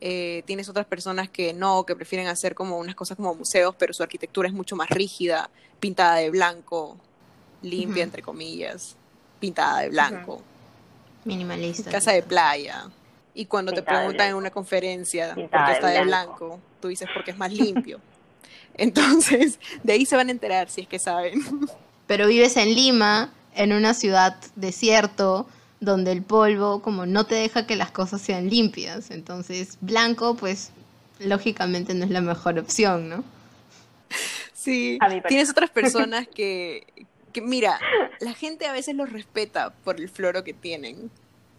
Eh, tienes otras personas que no, que prefieren hacer como unas cosas como museos, pero su arquitectura es mucho más rígida, pintada de blanco, limpia, entre comillas, pintada de blanco, Minimalista. casa de playa. Y cuando te preguntan en una conferencia por qué está de blanco. blanco, tú dices porque es más limpio. (laughs) Entonces, de ahí se van a enterar si es que saben. (laughs) Pero vives en Lima, en una ciudad desierto, donde el polvo como no te deja que las cosas sean limpias. Entonces, blanco, pues, lógicamente no es la mejor opción, ¿no? Sí, tienes otras personas que, que, mira, la gente a veces los respeta por el floro que tienen,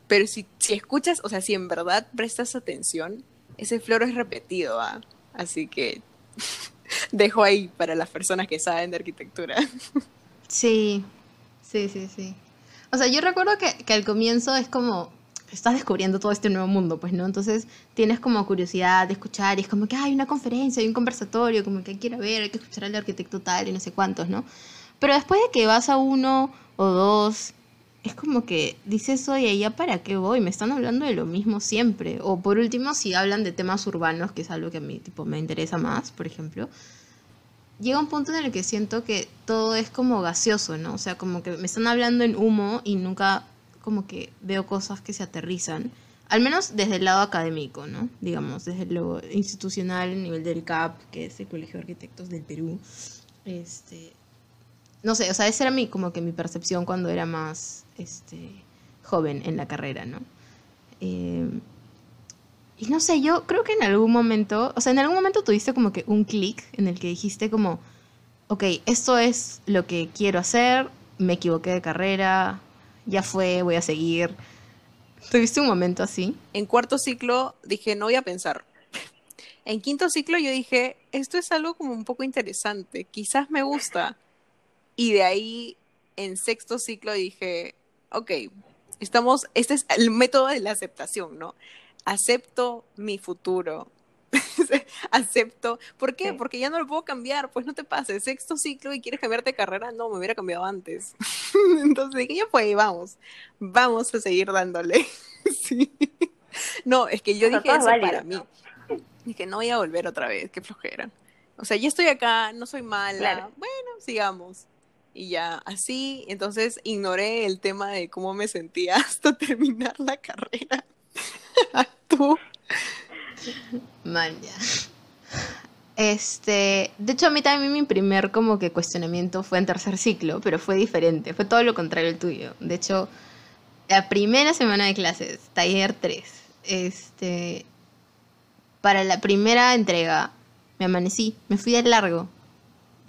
pero si, si escuchas, o sea, si en verdad prestas atención, ese floro es repetido, ¿ah? Así que (laughs) dejo ahí para las personas que saben de arquitectura. Sí, sí, sí, sí. O sea, yo recuerdo que, que al comienzo es como, estás descubriendo todo este nuevo mundo, pues, ¿no? Entonces tienes como curiosidad de escuchar y es como que hay una conferencia, hay un conversatorio, como que hay que ir a ver, hay que escuchar al arquitecto tal y no sé cuántos, ¿no? Pero después de que vas a uno o dos, es como que dices, oye, ¿ya para qué voy? Me están hablando de lo mismo siempre. O por último, si hablan de temas urbanos, que es algo que a mí tipo, me interesa más, por ejemplo, llega un punto en el que siento que todo es como gaseoso, ¿no? O sea, como que me están hablando en humo y nunca como que veo cosas que se aterrizan. Al menos desde el lado académico, ¿no? Digamos, desde lo institucional, a nivel del CAP, que es el Colegio de Arquitectos del Perú. Este, no sé, o sea, esa era mi, como que mi percepción cuando era más este, joven en la carrera, ¿no? Eh, y no sé, yo creo que en algún momento, o sea, en algún momento tuviste como que un clic en el que dijiste como, ok, esto es lo que quiero hacer, me equivoqué de carrera, ya fue, voy a seguir. ¿Tuviste un momento así? En cuarto ciclo dije, no voy a pensar. En quinto ciclo yo dije, esto es algo como un poco interesante, quizás me gusta. Y de ahí, en sexto ciclo dije, ok, estamos, este es el método de la aceptación, ¿no? Acepto mi futuro. (laughs) acepto. ¿Por qué? Sí. Porque ya no lo puedo cambiar, pues no te pases. Sexto ciclo y quieres cambiarte de carrera, no, me hubiera cambiado antes. (laughs) Entonces dije, ya fue, vamos, vamos a seguir dándole. (laughs) Sí. No, es que yo dije eso válido, para mí. Dije, no voy a volver otra vez, qué flojera. O sea, ya estoy acá, no soy mala. Claro. Bueno, sigamos. Y ya, así, entonces ignoré el tema de cómo me sentía (laughs) hasta terminar la carrera. (laughs) Tú. Man, ya. Este, de hecho a mí también mi primer como que cuestionamiento fue en tercer ciclo, pero fue diferente, fue todo lo contrario al tuyo. De hecho, la primera semana de clases, taller 3, este, para la primera entrega me amanecí, me fui de largo.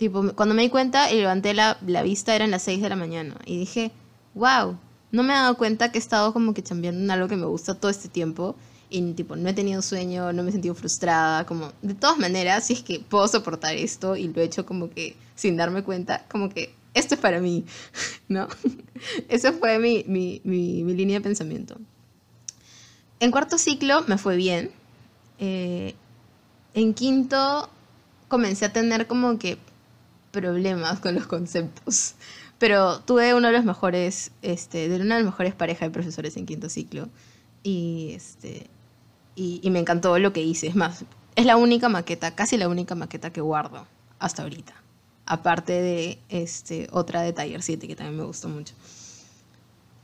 Tipo, cuando me di cuenta y levanté la, la vista eran las 6 de la mañana y dije, wow, no me he dado cuenta que he estado como que chambeando en algo que me gusta todo este tiempo y tipo, no he tenido sueño, no me he sentido frustrada, como de todas maneras, si es que puedo soportar esto y lo he hecho como que sin darme cuenta, como que esto es para mí, (laughs) ¿no? (laughs) Esa fue mi, mi, mi, mi línea de pensamiento. En cuarto ciclo me fue bien. Eh, en quinto comencé a tener como que problemas con los conceptos. Pero tuve uno de los mejores, este, de una de las mejores parejas de profesores en quinto ciclo. Y este. Y, y me encantó lo que hice. Es más, es la única maqueta, casi la única maqueta que guardo hasta ahorita. Aparte de este, otra de Taller 7 que también me gustó mucho.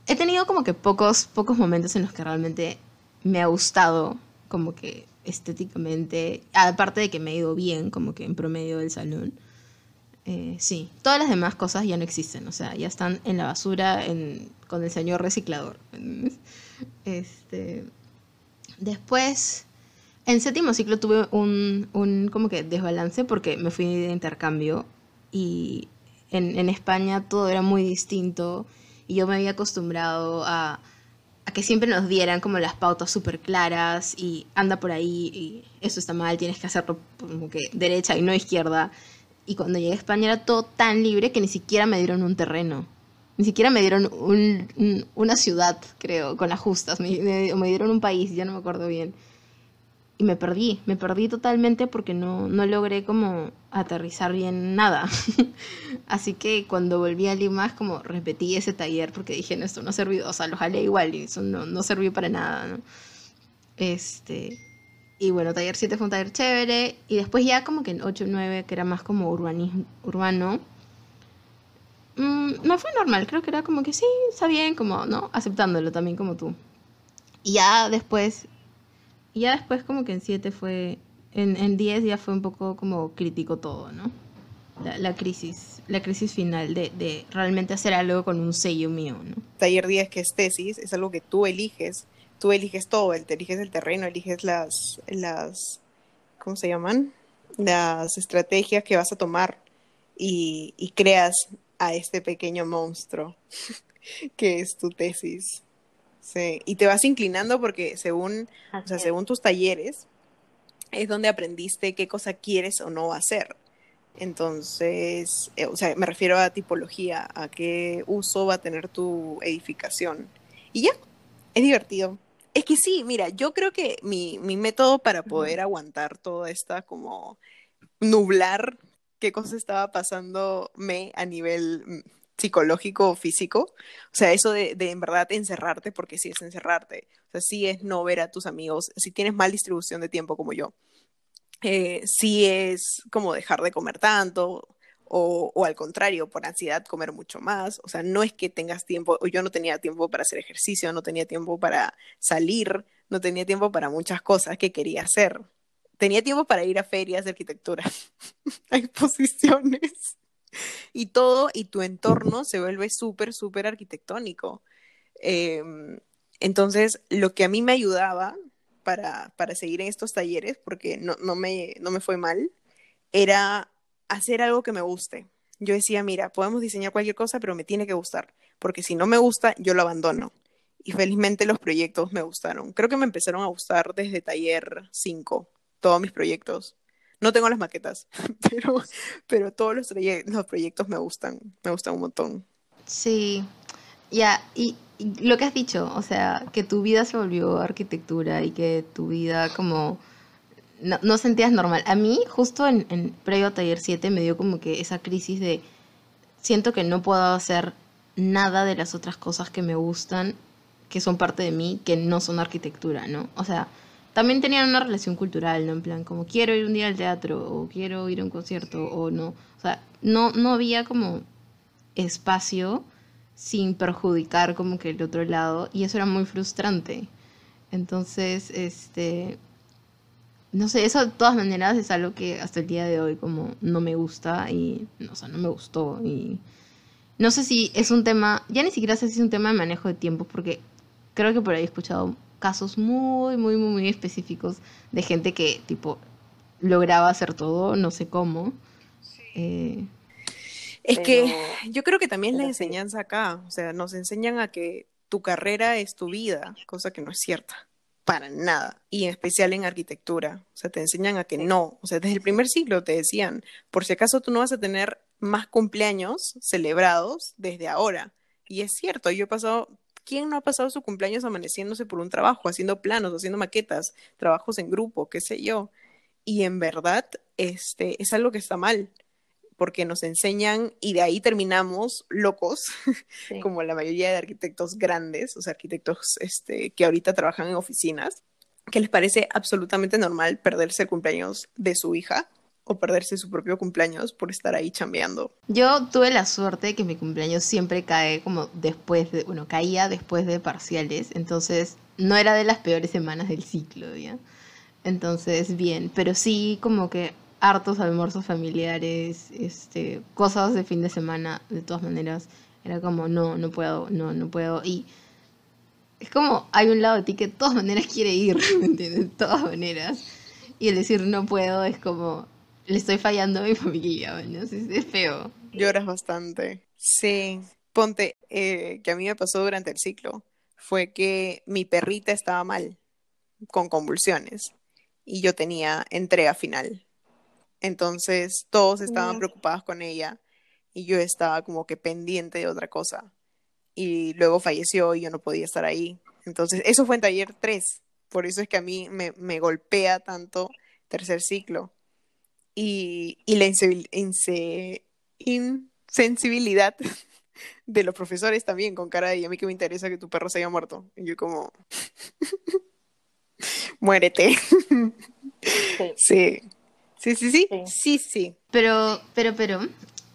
He tenido como que pocos, pocos momentos en los que realmente me ha gustado, como que estéticamente, aparte de que me ha ido bien, como que en promedio del salón. Eh, sí, todas las demás cosas ya no existen, o sea, ya están en la basura con el señor reciclador. Este, después, en séptimo ciclo tuve un, un como que desbalance porque me fui de intercambio y en, en España todo era muy distinto y yo me había acostumbrado a, a que siempre nos dieran como las pautas súper claras y anda por ahí y eso está mal, tienes que hacerlo como que derecha y no izquierda. Y cuando llegué a España era todo tan libre que ni siquiera me dieron un terreno. Ni siquiera me dieron un- un- una ciudad, creo, con las justas. Me, me- me dieron un país, ya no me acuerdo bien. Y me perdí, me perdí totalmente porque no, no logré como aterrizar bien nada. (laughs) Así que cuando volví a Lima como repetí ese taller porque dije, no, esto no sirvió, o sea, lo jalé igual y eso no, no sirvió para nada, ¿no? Este, y bueno, taller 7 fue un taller chévere. Y después ya como que en 8 9, que era más como urbanismo, urbano, mm, me fue normal. Creo que era como que sí, está bien, como, ¿no? Aceptándolo también como tú. Y ya después, y ya después como que en 7 fue, en, en 10 ya fue un poco como crítico todo, ¿no? La, la crisis, la crisis final de, de realmente hacer algo con un sello mío, ¿no? Taller 10, que es tesis, es algo que tú eliges. Tú eliges todo, el- eliges el terreno, eliges las, las, ¿cómo se llaman? Las estrategias que vas a tomar y, y creas a este pequeño monstruo (laughs) que es tu tesis. Sí, y te vas inclinando porque según, o sea, según tus talleres, es donde aprendiste qué cosa quieres o no hacer. Entonces, eh, o sea, me refiero a tipología, a qué uso va a tener tu edificación. Y ya, es divertido. Es que sí, mira, yo creo que mi, mi método para poder aguantar toda esta como nublar qué cosa estaba pasándome a nivel mm, psicológico o físico. O sea, eso de, de en verdad encerrarte, porque sí es encerrarte. O sea, sí es no ver a tus amigos, si tienes mal distribución de tiempo como yo. Eh, sí es como dejar de comer tanto, o, al contrario, por ansiedad comer mucho más. O sea, no es que tengas tiempo, o yo no tenía tiempo para hacer ejercicio, no tenía tiempo para salir, no tenía tiempo para muchas cosas que quería hacer. Tenía tiempo para ir a ferias de arquitectura, (laughs) a exposiciones y todo, y tu entorno se vuelve súper, súper arquitectónico. Eh, entonces, lo que a mí me ayudaba para, para seguir en estos talleres, porque no, no, me, no me fue mal, era hacer algo que me guste. Yo decía, mira, podemos diseñar cualquier cosa, pero me tiene que gustar, porque si no me gusta, yo lo abandono. Y felizmente los proyectos me gustaron. Creo que me empezaron a gustar desde taller 5, todos mis proyectos. No tengo las maquetas, (laughs) pero, pero todos los, proye- los proyectos me gustan, me gustan un montón. Sí, ya, y, y lo que has dicho, o sea, que tu vida se volvió arquitectura y que tu vida como no, no sentías normal. A mí, justo en, en previo a taller 7, me dio como que esa crisis de siento que no puedo hacer nada de las otras cosas que me gustan, que son parte de mí, que no son arquitectura, ¿no? O sea, también tenían una relación cultural, ¿no? En plan, como quiero ir un día al teatro, o quiero ir a un concierto, o no. O sea, no, no había como espacio sin perjudicar como que el otro lado, y eso era muy frustrante. Entonces, este, no sé, eso de todas maneras es algo que hasta el día de hoy como no me gusta y, o sea, no me gustó y no sé si es un tema, ya ni siquiera sé si es un tema de manejo de tiempo porque creo que por ahí he escuchado casos muy, muy, muy, muy específicos de gente que tipo lograba hacer todo, no sé cómo. Eh, Es Pero- que yo creo que también es la enseñanza acá, o sea, nos enseñan a que tu carrera es tu vida, cosa que no es cierta, para nada, y en especial en arquitectura, o sea, te enseñan a que no, o sea, desde el primer siglo te decían, por si acaso tú no vas a tener más cumpleaños celebrados desde ahora, y es cierto, yo he pasado, ¿quién no ha pasado su cumpleaños amaneciéndose por un trabajo, haciendo planos, haciendo maquetas, trabajos en grupo, qué sé yo? Y en verdad, este, es algo que está mal porque nos enseñan y de ahí terminamos locos, (laughs) Sí. como la mayoría de arquitectos grandes, o sea, arquitectos este, que ahorita trabajan en oficinas, que les parece absolutamente normal perderse el cumpleaños de su hija o perderse su propio cumpleaños por estar ahí chambeando. Yo tuve la suerte de que mi cumpleaños siempre cae como después de, bueno, caía después de parciales, entonces no era de las peores semanas del ciclo, ¿ya? Entonces, bien, pero sí como que hartos almuerzos familiares, este, cosas de fin de semana, de todas maneras, era como, no, no puedo, no, no puedo, y es como, hay un lado de ti que de todas maneras quiere ir, (laughs) ¿me entiendes? De todas maneras, y el decir no puedo es como, le estoy fallando a mi (laughs) familia, ¿no? Es, es feo. Lloras bastante. Sí, ponte, eh, que a mí me pasó durante el ciclo, fue que mi perrita estaba mal, con convulsiones, y yo tenía entrega final. Entonces todos estaban preocupados con ella y yo estaba como que pendiente de otra cosa. Y luego falleció y yo no podía estar ahí. Entonces eso fue en taller 3. Por eso es que a mí me, me golpea tanto tercer ciclo. Y, y la insensibil- inse- insensibilidad (laughs) de los profesores también, con cara de, "Y a mí que me interesa que tu perro se haya muerto. Y yo como, (laughs) muérete. (laughs) Sí. Sí. Sí, sí, sí. Sí. Sí, sí. Pero, pero, pero,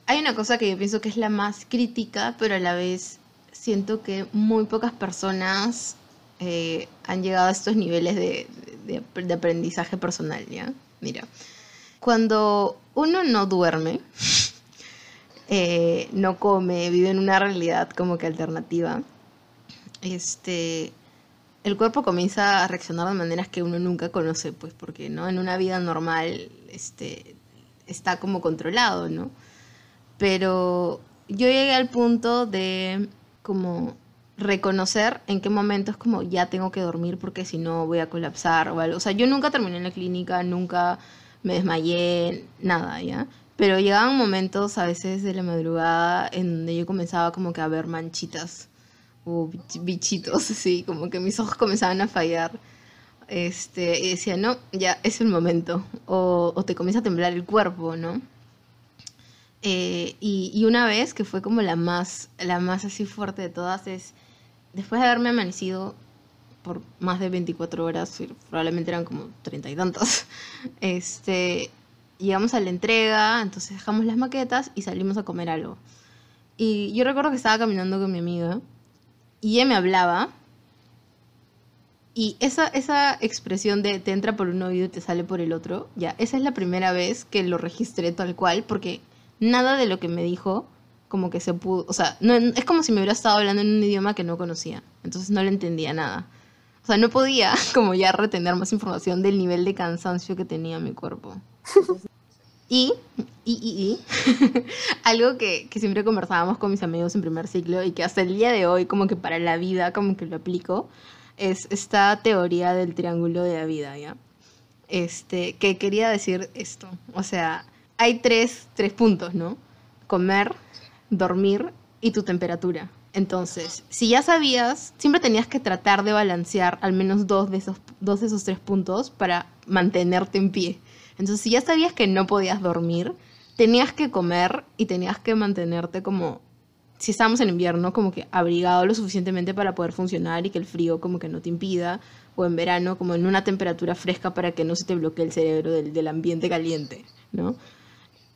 hay una cosa que yo pienso que es la más crítica, pero a la vez siento que muy pocas personas eh, han llegado a estos niveles de, de- de aprendizaje personal, ¿ya? Mira, cuando uno no duerme, (laughs) eh, no come, vive en una realidad como que alternativa, este, el cuerpo comienza a reaccionar de maneras que uno nunca conoce, pues porque no en una vida normal este está como controlado, ¿no? Pero yo llegué al punto de como reconocer en qué momento es como ya tengo que dormir porque si no voy a colapsar o algo. O sea, yo nunca terminé en la clínica, nunca me desmayé, nada, ¿ya? Pero llegaban momentos a veces de la madrugada en donde yo comenzaba como que a ver manchitas o bich- bichitos, (laughs) así, como que mis ojos comenzaban a fallar. Este, y decía, no, ya es el momento. O, o te comienza a temblar el cuerpo, ¿no? Eh, y, y una vez que fue como la más, la más así fuerte de todas es, después de haberme amanecido por más de 24 horas, probablemente eran como treinta y tantas, (laughs) este, llegamos a la entrega, entonces dejamos las maquetas y salimos a comer algo. Y yo recuerdo que estaba caminando con mi amiga y ella me hablaba y esa, esa expresión de te entra por un oído y te sale por el otro, ya, esa es la primera vez que lo registré tal cual, porque nada de lo que me dijo como que se pudo, o sea, no, es como si me hubiera estado hablando en un idioma que no conocía, entonces no le entendía nada. O sea, no podía (laughs) como ya retener más información del nivel de cansancio que tenía mi cuerpo. (laughs) Y, y, y, y, (laughs) algo que, que siempre conversábamos con mis amigos en primer ciclo y que hasta el día de hoy como que para la vida como que lo aplico, es esta teoría del triángulo de la vida, ¿ya? Este, que quería decir esto. O sea, hay tres, tres puntos, ¿no? Comer, dormir y tu temperatura. Entonces, si ya sabías, siempre tenías que tratar de balancear al menos dos de esos, dos de esos tres puntos para mantenerte en pie. Entonces, si ya sabías que no podías dormir, tenías que comer y tenías que mantenerte como, si estábamos en invierno, como que abrigado lo suficientemente para poder funcionar y que el frío como que no te impida, o en verano como en una temperatura fresca para que no se te bloquee el cerebro del, del ambiente caliente, ¿no?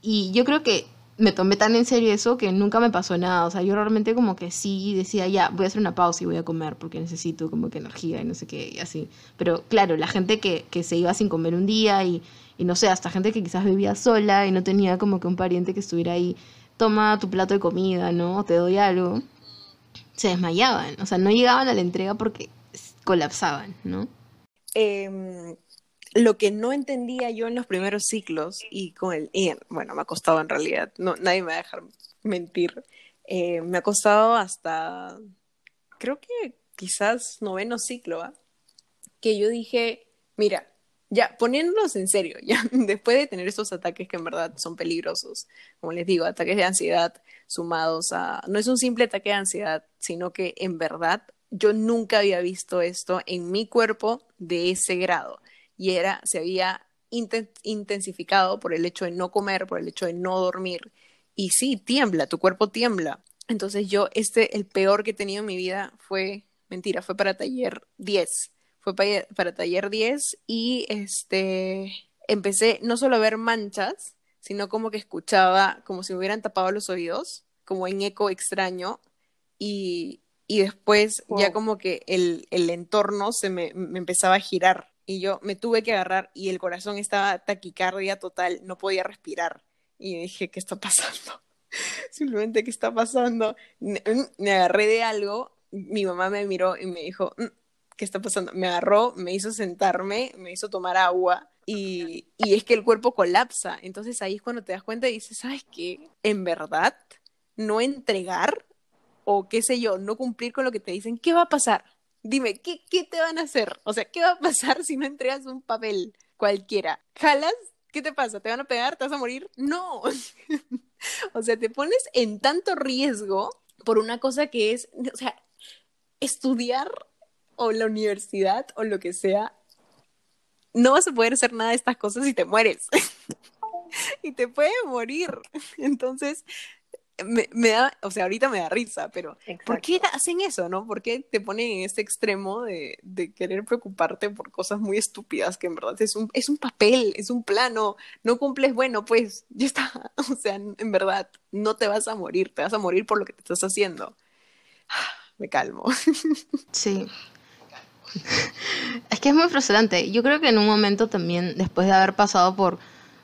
Y yo creo que me tomé tan en serio eso que nunca me pasó nada. O sea, yo realmente como que sí decía, ya, voy a hacer una pausa y voy a comer porque necesito como que energía y no sé qué, y así. Pero claro, la gente que, que se iba sin comer un día y, y no sé, hasta gente que quizás vivía sola y no tenía como que un pariente que estuviera ahí, toma tu plato de comida, ¿no? Te doy algo. Se desmayaban. O sea, no llegaban a la entrega porque colapsaban, ¿no? Em, lo que no entendía yo en los primeros ciclos y con el bueno me ha costado en realidad no nadie me va a dejar mentir eh, me ha costado hasta creo que quizás noveno ciclo ¿ah? que yo dije mira ya poniéndonos en serio ya (laughs) después de tener esos ataques que en verdad son peligrosos como les digo ataques de ansiedad sumados a no es un simple ataque de ansiedad sino que en verdad yo nunca había visto esto en mi cuerpo de ese grado y era, se había intensificado por el hecho de no comer, por el hecho de no dormir. Y sí, tiembla, tu cuerpo tiembla. Entonces yo, este, el peor que he tenido en mi vida fue, mentira, fue para taller 10. Fue para, para taller 10 y este, empecé no solo a ver manchas, sino como que escuchaba, como si me hubieran tapado los oídos, como en eco extraño. Y, y después wow. ya como que el, el entorno se me, me empezaba a girar y yo me tuve que agarrar y el corazón estaba taquicardia total, no podía respirar. Y dije, ¿qué está pasando? (laughs) Simplemente, ¿qué está pasando? Me agarré de algo, mi mamá me miró y me dijo, mm, ¿qué está pasando? Me agarró, me hizo sentarme, me hizo tomar agua y, y es que el cuerpo colapsa. Entonces ahí es cuando te das cuenta y dices, ¿sabes qué? En verdad, no entregar o qué sé yo, no cumplir con lo que te dicen, ¿qué va a pasar? Dime, ¿qué, ¿qué te van a hacer? O sea, ¿qué va a pasar (laughs) si no entregas un papel cualquiera? ¿Jalas? ¿Qué te pasa? ¿Te van a pegar? ¿Te vas a morir? No. (laughs) o sea, te pones en tanto riesgo por una cosa que es, o sea, estudiar o la universidad o lo que sea, no vas a poder hacer nada de estas cosas si te mueres. (laughs) y te puede morir. Entonces, me, me, da, o sea, ahorita me da risa, pero Exacto. ¿por qué hacen eso, no? ¿Por qué te ponen en ese extremo de, de, querer preocuparte por cosas muy estúpidas que en verdad es un, es un papel, es un plano, no cumples, bueno, pues ya está, (laughs) o sea, en verdad, no te vas a morir, te vas a morir por lo que te estás haciendo. Me calmo. (laughs) Sí. Es que es muy frustrante. Yo creo que en un momento también, después de haber pasado por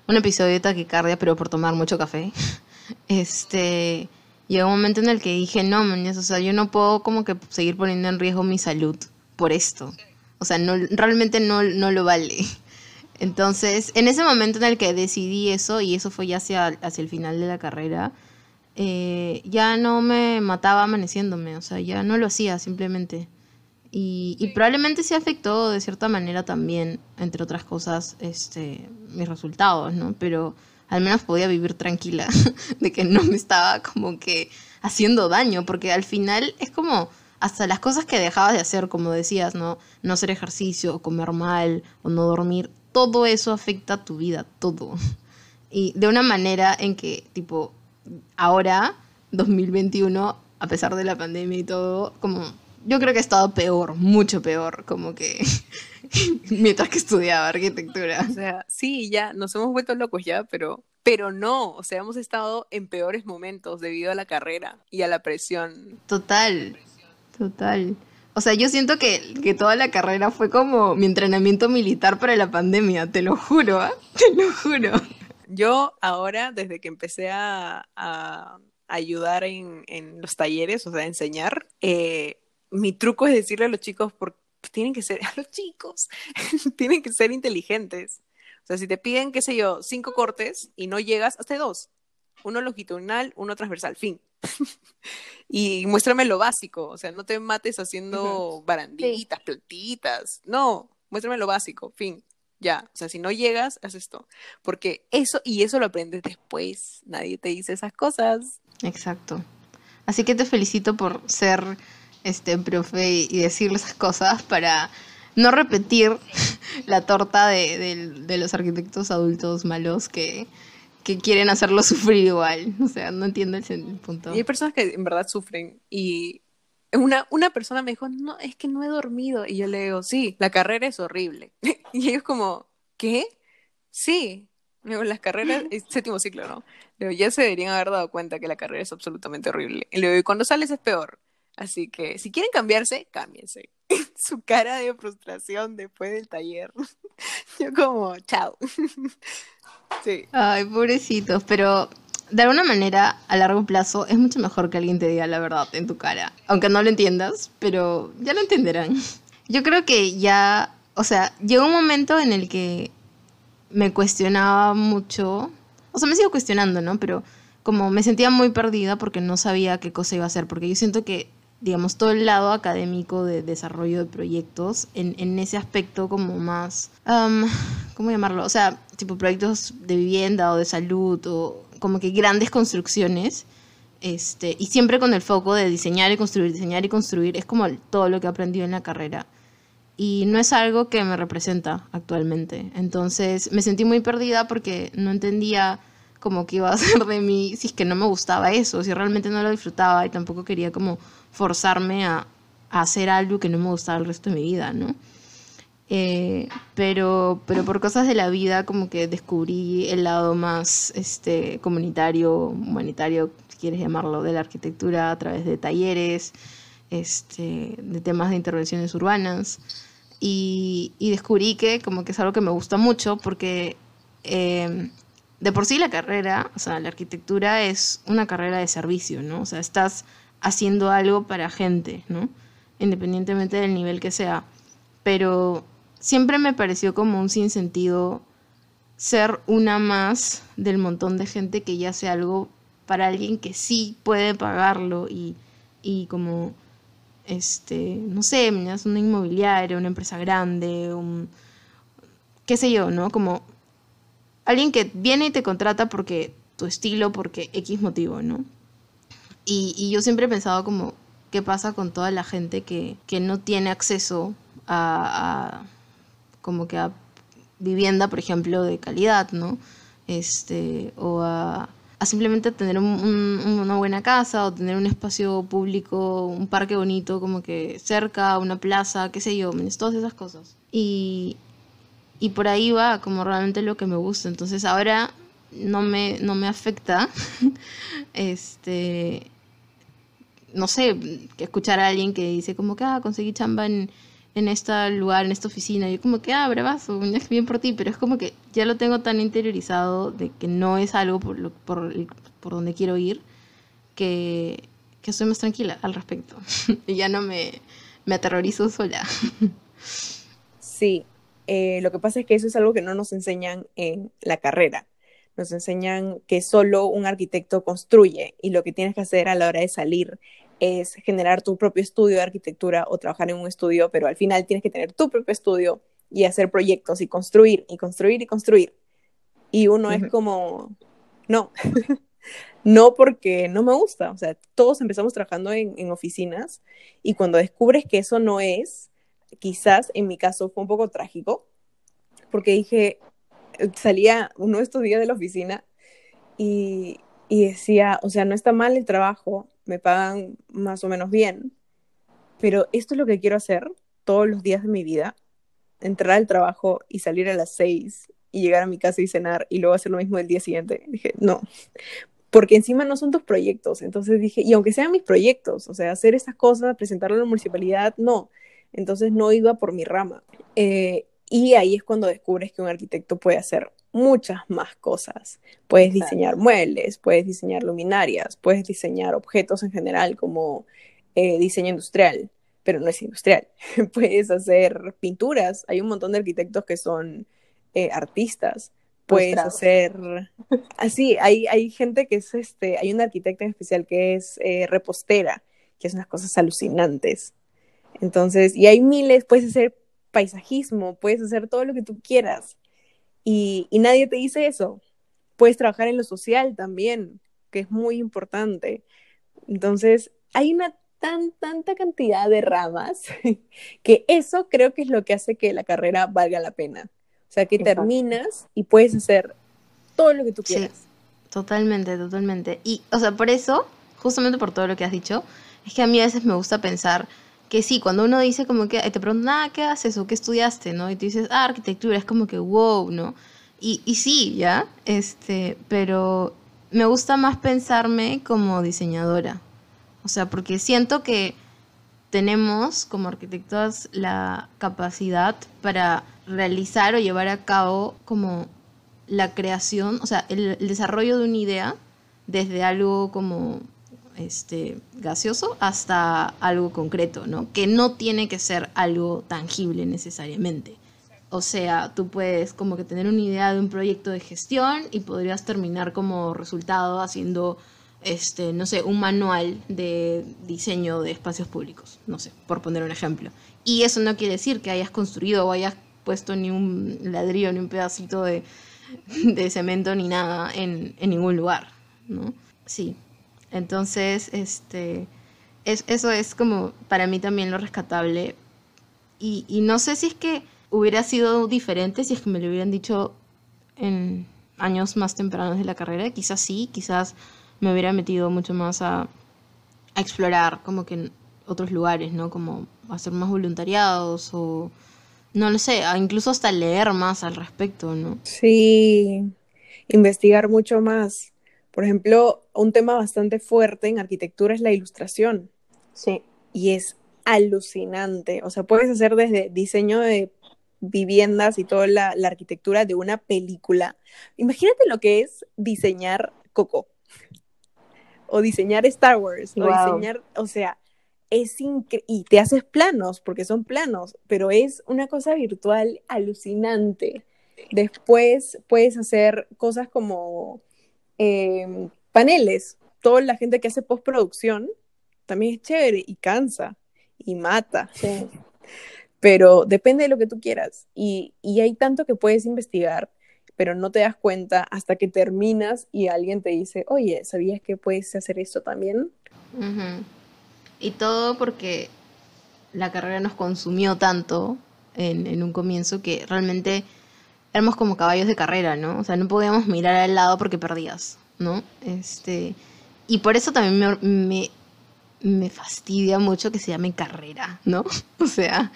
un episodio de taquicardia, pero por tomar mucho café, (laughs) este, llegó un momento en el que dije, no, mañas, o sea, yo no puedo como que seguir poniendo en riesgo mi salud por esto. O sea, no, realmente no, no lo vale. (laughs) Entonces, en ese momento en el que decidí eso, y eso fue ya hacia, hacia el final de la carrera, eh, ya no me mataba amaneciéndome, o sea, ya no lo hacía simplemente. Y, y, probablemente se afectó de cierta manera también, entre otras cosas, este, mis resultados, ¿no? Pero al menos podía vivir tranquila (laughs) de que no me estaba como que haciendo daño, porque al final es como hasta las cosas que dejabas de hacer, como decías, ¿no? No hacer ejercicio, o comer mal, o no dormir, todo eso afecta a tu vida, todo. Y de una manera en que, tipo, ahora, 2021, a pesar de la pandemia y todo, como yo creo que he estado peor, mucho peor, como que (laughs) mientras que estudiaba arquitectura. O sea, sí, ya nos hemos vuelto locos ya, pero pero no, o sea, hemos estado en peores momentos debido a la carrera y a la presión. Total. Total. O sea, yo siento que, que toda la carrera fue como mi entrenamiento militar para la pandemia, te lo juro, ¿eh? (laughs) te lo juro. Yo ahora, desde que empecé a, a ayudar en, en, los talleres, o sea, a enseñar, eh, mi truco es decirle a los chicos, porque tienen que ser, (laughs) a los chicos, (laughs) tienen que ser inteligentes. O sea, si te piden, qué sé yo, cinco cortes y no llegas, hasta dos. Uno longitudinal, uno transversal, fin. (laughs) y muéstrame lo básico, o sea, no te mates haciendo baranditas, sí. plantitas. No, muéstrame lo básico, fin. Ya, o sea, si no llegas, haz esto. Porque eso, y eso lo aprendes después. Nadie te dice esas cosas. Exacto. Así que te felicito por ser este profe y decirle esas cosas para no repetir (laughs) la torta de, de- los arquitectos adultos malos que, que quieren hacerlo sufrir igual. O sea, no entiendo el, punto. Y hay personas que en verdad sufren y una, una persona me dijo, no, es que no he dormido. Y yo le digo, sí, la carrera es horrible. (laughs) Y ellos como, ¿qué? Sí. Digo, las carreras, séptimo ciclo, ¿no? Ya se deberían haber dado cuenta que la carrera es absolutamente horrible. Y le digo, cuando sales es peor. Así que si quieren cambiarse, cámbiense. (laughs) Su cara de frustración después del taller. (laughs) Yo como, chao. (laughs) Sí. Ay, pobrecitos, pero de alguna manera, a largo plazo, es mucho mejor que alguien te diga la verdad en tu cara. Aunque no lo entiendas, pero ya lo entenderán. Yo creo que ya, o sea, llegó un momento en el que me cuestionaba mucho. O sea, me sigo cuestionando, ¿no? Pero como me sentía muy perdida porque no sabía qué cosa iba a hacer. Porque yo siento que, digamos, todo el lado académico de desarrollo de proyectos, en, en ese aspecto como más, am, ¿cómo llamarlo? O sea, tipo proyectos de vivienda o de salud o como que grandes construcciones. Este, y siempre con el foco de diseñar y construir, diseñar y construir, es como todo lo que he aprendido en la carrera y no es algo que me representa actualmente. Entonces me sentí muy perdida porque no entendía como que iba a (laughs) ser de mí si es que no me gustaba eso, si realmente no lo disfrutaba y tampoco quería como forzarme a, a hacer algo que no me gustaba el resto de mi vida, ¿no? Eh, pero, pero por cosas de la vida como que descubrí el lado más este, comunitario, humanitario, si quieres llamarlo, de la arquitectura a través de talleres, este, de temas de intervenciones urbanas y, y descubrí que como que es algo que me gusta mucho porque eh, de por sí la carrera, o sea, la arquitectura es una carrera de servicio, ¿no? O sea, estás haciendo algo para gente, ¿no? Independientemente del nivel que sea. Pero siempre me pareció como un sinsentido ser una más del montón de gente que ya hace algo para alguien que sí puede pagarlo y, y como este, no sé, es una inmobiliaria, una empresa grande, un qué sé yo, ¿no? Como alguien que viene y te contrata porque tu estilo, porque X motivo, ¿no? Y, yo siempre he pensado como, ¿qué pasa con toda la gente que, que no tiene acceso a, como que a vivienda, por ejemplo, de calidad, ¿no? Este, o a, a simplemente tener un- un- una buena casa o tener un espacio público, un parque bonito, como que cerca, una plaza, qué sé yo, todas esas cosas. Y, y por ahí va como realmente lo que me gusta. Entonces ahora no me, no me afecta (laughs) este no sé, escuchar a alguien que dice como que ah, conseguí chamba en, en este lugar, en esta oficina, y yo como que ah, bravazo, bien por ti, pero es como que ya lo tengo tan interiorizado de que no es algo por, por, por donde quiero ir, que, que estoy más tranquila al respecto. (laughs) y ya no me, me aterrorizo sola. Sí, eh, lo que pasa es que eso es algo que no nos enseñan en la carrera. Nos enseñan que solo un arquitecto construye y lo que tienes que hacer a la hora de salir es generar tu propio estudio de arquitectura o trabajar en un estudio, pero al final tienes que tener tu propio estudio y hacer proyectos y construir y construir y construir. Y uno es como, no, (laughs) no porque no me gusta. O sea, todos empezamos trabajando en, en oficinas y cuando descubres que eso no es, quizás en mi caso fue un poco trágico, porque dije, salía uno de estos días de la oficina y, y decía, o sea, no está mal el trabajo, me pagan más o menos bien, pero esto es lo que quiero hacer todos los días de mi vida, entrar al trabajo y salir a las seis y llegar a mi casa y cenar y luego hacer lo mismo el día siguiente. Dije, no, porque encima no son tus proyectos. Entonces dije, y aunque sean mis proyectos, o sea, hacer estas cosas, presentarlo a la municipalidad, no. Entonces no iba por mi rama. Eh, y ahí es cuando descubres que un arquitecto puede hacer muchas más cosas. Puedes diseñar muebles, puedes diseñar luminarias, puedes diseñar objetos en general como eh, diseño industrial, pero no es industrial. (laughs) puedes hacer pinturas. Hay un montón de arquitectos que son eh, artistas. Puedes hacer así, hay, hay gente que es este, hay una arquitecta en especial que es eh, repostera, que hace unas cosas alucinantes. Entonces, y hay miles, puedes hacer paisajismo, puedes hacer todo lo que tú quieras. Y, y nadie te dice eso. Puedes trabajar en lo social también, que es muy importante. Entonces, hay una tan, tanta cantidad de ramas (laughs) que eso creo que es lo que hace que la carrera valga la pena. O sea, que Exacto. terminas y puedes hacer todo lo que tú Sí. quieras. Totalmente, totalmente. Y, o sea, por eso, justamente por todo lo que has dicho, es que a mí a veces me gusta pensar que sí, cuando uno dice como que te preguntan, ah, ¿qué haces o qué estudiaste? ¿no? Y tú dices, ah, arquitectura, es como que wow, ¿no? Y, y sí, ya, este, pero me gusta más pensarme como diseñadora. O sea, porque siento que tenemos como arquitectos la capacidad para realizar o llevar a cabo como la creación, o sea, el desarrollo de una idea desde algo como este gaseoso hasta algo concreto, ¿no? Que no tiene que ser algo tangible necesariamente. O sea, tú puedes como que tener una idea de un proyecto de gestión y podrías terminar como resultado haciendo este, no sé, un manual de diseño de espacios públicos, no sé, por poner un ejemplo. Y eso no quiere decir que hayas construido o hayas puesto ni un ladrillo ni un pedacito de, (laughs) cemento ni nada en ningún lugar, ¿no? Sí. Entonces, este, es, eso es como para mí también lo rescatable. Y, y no sé si es que hubiera sido diferente si es que me lo hubieran dicho en años más tempranos de la carrera. Quizás sí, quizás me hubiera metido mucho más a, a explorar como que en otros lugares, ¿no? Como hacer más voluntariados o no lo sé, incluso hasta leer más al respecto, ¿no? Sí, investigar mucho más. Por ejemplo, un tema bastante fuerte en arquitectura es la ilustración Sí. y es alucinante. O sea, puedes hacer desde diseño de viviendas y toda la, la arquitectura de una película. Imagínate lo que es diseñar Coco o diseñar Star Wars o diseñar, o sea, es increíble. Y te haces planos porque son planos, pero es una cosa virtual alucinante. Después puedes hacer cosas como eh, paneles. Toda la gente que hace postproducción también es chévere y cansa y mata. Sí. Pero depende de lo que tú quieras. Y, y hay tanto que puedes investigar, pero no te das cuenta hasta que terminas y alguien te dice, oye, ¿sabías que puedes hacer esto también? Y todo porque la carrera nos consumió tanto en, en un comienzo que realmente éramos como caballos de carrera, ¿no? O sea, no podíamos mirar al lado porque perdías, ¿no? Este, y por eso también me, me, me fastidia mucho que se llame carrera, ¿no? (laughs) O sea,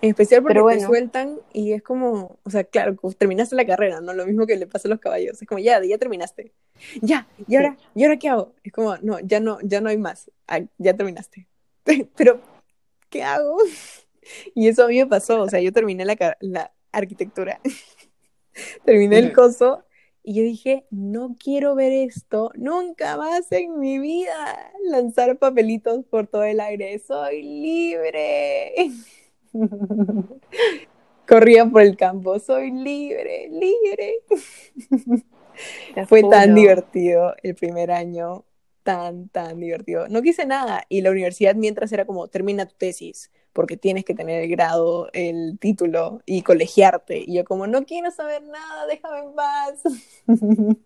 En especial porque Pero te bueno. sueltan y es como, o sea, claro, terminaste la carrera, ¿no? Lo mismo que le pasa a los caballos. Es como, ya, ya terminaste. Ya, ¿y ahora, ¿y ahora qué hago? Es como, no, ya no, ya no hay más. Ah, ya terminaste. (laughs) Pero, ¿qué hago? (laughs) Y eso a mí me pasó, o sea, yo terminé la, la arquitectura, (laughs) terminé el coso y yo dije, no quiero ver esto nunca más en mi vida. Lanzar papelitos por todo el aire, soy libre. (laughs) Corría por el campo, soy libre, libre. (laughs) Fue tan divertido el primer año, tan, tan divertido. No quise nada y la universidad mientras era como, termina tu tesis, porque tienes que tener el grado, el título y colegiarte. Y yo como, no quiero saber nada, déjame en paz. (laughs)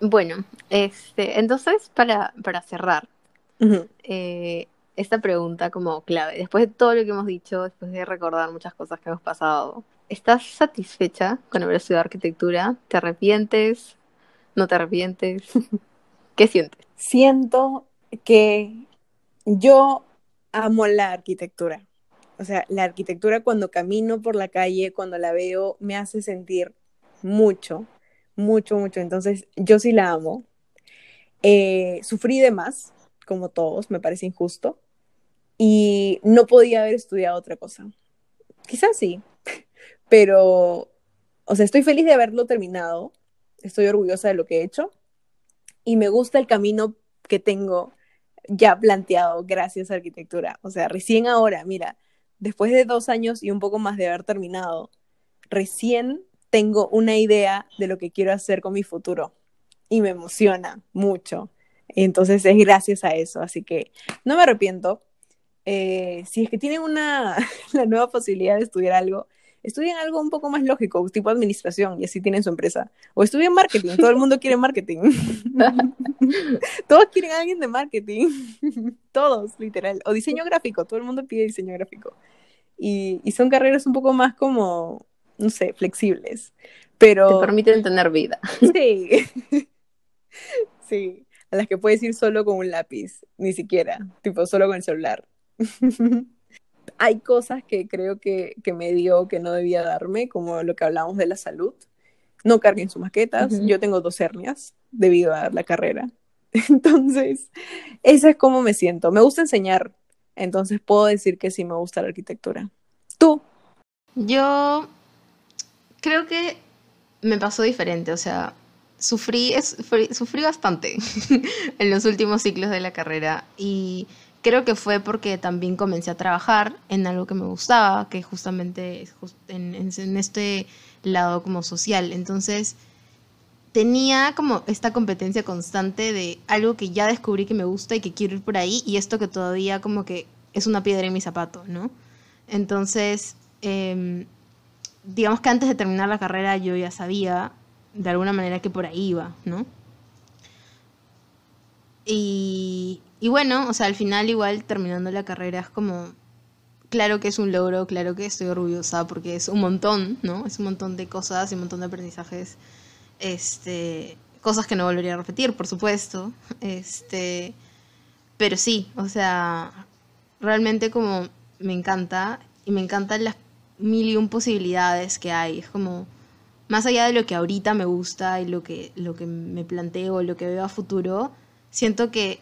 Bueno, este, entonces para, para cerrar, eh, esta pregunta como clave, después de todo lo que hemos dicho, después de recordar muchas cosas que hemos pasado, ¿estás satisfecha con haber estudiado arquitectura? ¿Te arrepientes? ¿No te arrepientes? (laughs) ¿Qué sientes? Siento que yo amo la arquitectura. O sea, la arquitectura cuando camino por la calle, cuando la veo, me hace sentir mucho, mucho, mucho. Entonces, yo sí la amo. Eh, sufrí de más, como todos, me parece injusto. Y no podía haber estudiado otra cosa. Quizás sí, (laughs) pero, o sea, estoy feliz de haberlo terminado. Estoy orgullosa de lo que he hecho. Y me gusta el camino que tengo ya planteado gracias a arquitectura. O sea, recién ahora, mira, después de dos años y un poco más de haber terminado, recién tengo una idea de lo que quiero hacer con mi futuro y me emociona mucho. Entonces es gracias a eso, así que no me arrepiento. Eh, si es que tienen una, (laughs) la nueva posibilidad de estudiar algo, estudien algo un poco más lógico, tipo administración, y así tienen su empresa. O estudien marketing, todo el mundo quiere marketing. (laughs) Todos quieren a alguien de marketing. (laughs) Todos, literal. O diseño gráfico, todo el mundo pide diseño gráfico. Y, y son carreras un poco más como, no sé, flexibles. Pero... Te permiten tener vida. (laughs) Sí. sí. A las que puedes ir solo con un lápiz, ni siquiera, tipo solo con el celular. Hay cosas que creo que, que, me dio que no debía darme, como lo que hablamos de la salud. No carguen sus maquetas. Uh -huh. Yo tengo dos hernias debido a la carrera. (laughs) Entonces, esa es como me siento. Me gusta enseñar, entonces puedo decir que sí me gusta la arquitectura. ¿Tú? Yo creo que me pasó diferente, o sea, sufrí, es, sufrí bastante (laughs) en los últimos ciclos de la carrera y creo que fue porque también comencé a trabajar en algo que me gustaba, que justamente en, este lado como social. Entonces tenía como esta competencia constante de algo que ya descubrí que me gusta y que quiero ir por ahí y esto que todavía como que es una piedra en mi zapato, ¿no? Entonces, eh, digamos que antes de terminar la carrera yo ya sabía de alguna manera que por ahí iba, ¿no? Y, y, bueno, o sea, al final igual terminando la carrera es como, claro que es un logro, claro que estoy orgullosa porque es un montón, ¿no? Es un montón de cosas y un montón de aprendizajes, este, cosas que no volvería a repetir, por supuesto, este, pero sí, o sea, realmente como me encanta y me encantan las mil y un posibilidades que hay, es como más allá de lo que ahorita me gusta y lo que, lo que me planteo, lo que veo a futuro, siento que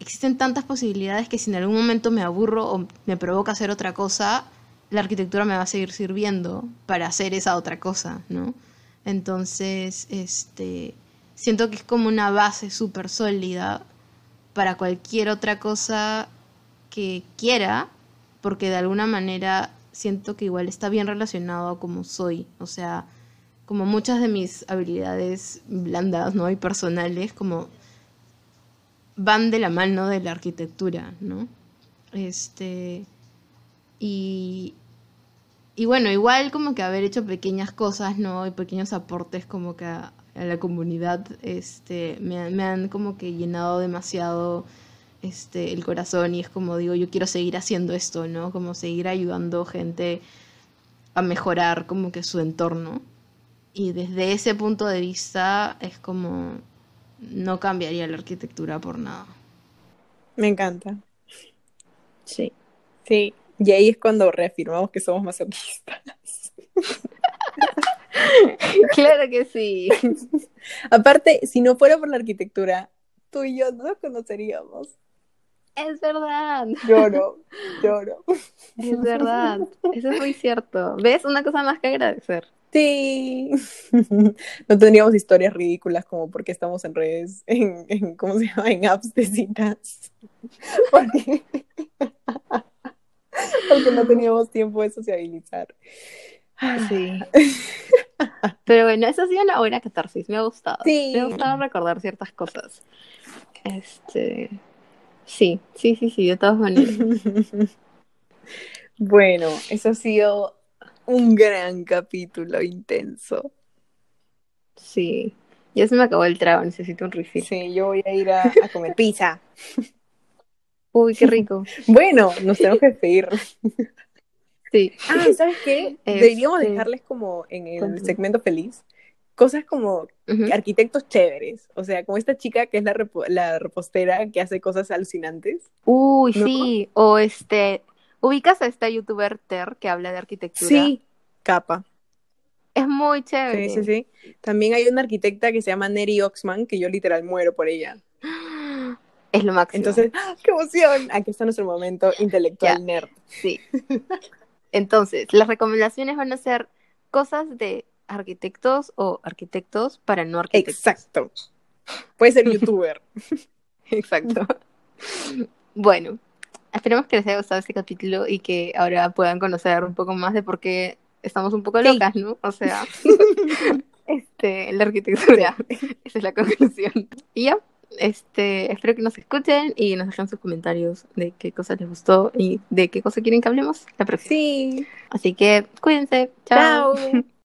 existen tantas posibilidades que si en algún momento me aburro o me provoca hacer otra cosa, la arquitectura me va a seguir sirviendo para hacer esa otra cosa, ¿no? Entonces, este, siento que es como una base súper sólida para cualquier otra cosa que quiera, porque de alguna manera siento que igual está bien relacionado a cómo soy, o sea, como muchas de mis habilidades blandas, ¿no? Y personales, como van de la mano de la arquitectura, ¿no? Este. Y. Y bueno, igual como que haber hecho pequeñas cosas, ¿no? Y pequeños aportes como que a, la comunidad, este, me, me, han como que llenado demasiado este, el corazón y es como digo, yo quiero seguir haciendo esto, ¿no? Como seguir ayudando gente a mejorar como que su entorno. Y desde ese punto de vista es como no cambiaría la arquitectura por nada. Me encanta. Sí. Sí. Y ahí es cuando reafirmamos que somos masoquistas. (laughs) claro que sí. Aparte, si no fuera por la arquitectura, tú y yo no nos conoceríamos. Es verdad. Lloro, (laughs) lloro. Es verdad. Eso es muy cierto. ¿Ves? Una cosa más que agradecer. Sí. (laughs) No tendríamos historias ridículas como porque estamos en redes, en, en ¿cómo se llama? En apps de citas. (laughs) Porque, (laughs) porque no teníamos tiempo de sociabilizar. Sí. Pero bueno, eso ha sido una buena catarsis. Me ha gustado. Sí. Me ha gustado recordar ciertas cosas. Este. Sí, sí, sí, sí, de todas maneras. Bueno, eso ha sido un gran capítulo intenso. Sí, ya se me acabó el trago, necesito un refill. Sí, yo voy a ir a, a comer (laughs) pizza. Uy, qué rico. (laughs) Bueno, nos tenemos que despedir. Sí. Ah, ¿sabes qué? Este... Deberíamos dejarles como en el segmento feliz cosas como Uh -huh. arquitectos chéveres. O sea, como esta chica que es la, la repostera que hace cosas alucinantes. Uy, ¿no? sí. O este. ¿Ubicas a esta youtuber Ter que habla de arquitectura? Sí, capa. Es muy chévere. Sí, sí, sí. También hay una arquitecta que se llama Neri Oxman, que yo literal muero por ella. Es lo máximo. Entonces, ¡ah, ¡qué emoción! Aquí está nuestro momento intelectual Ya. nerd. Sí. Entonces, las recomendaciones van a ser cosas de arquitectos o arquitectos para no arquitectos. Exacto. Puede ser youtuber. (laughs) Exacto. Bueno, esperemos que les haya gustado este capítulo y que ahora puedan conocer un poco más de por qué estamos un poco Sí. locas, ¿no? O sea, (laughs) este, la arquitectura. (laughs) Esa es la conclusión. Y ya, este, espero que nos escuchen y nos dejen sus comentarios de qué cosa les gustó y de qué cosa quieren que hablemos la próxima. Sí. Así que cuídense. Chao. Chao. (laughs)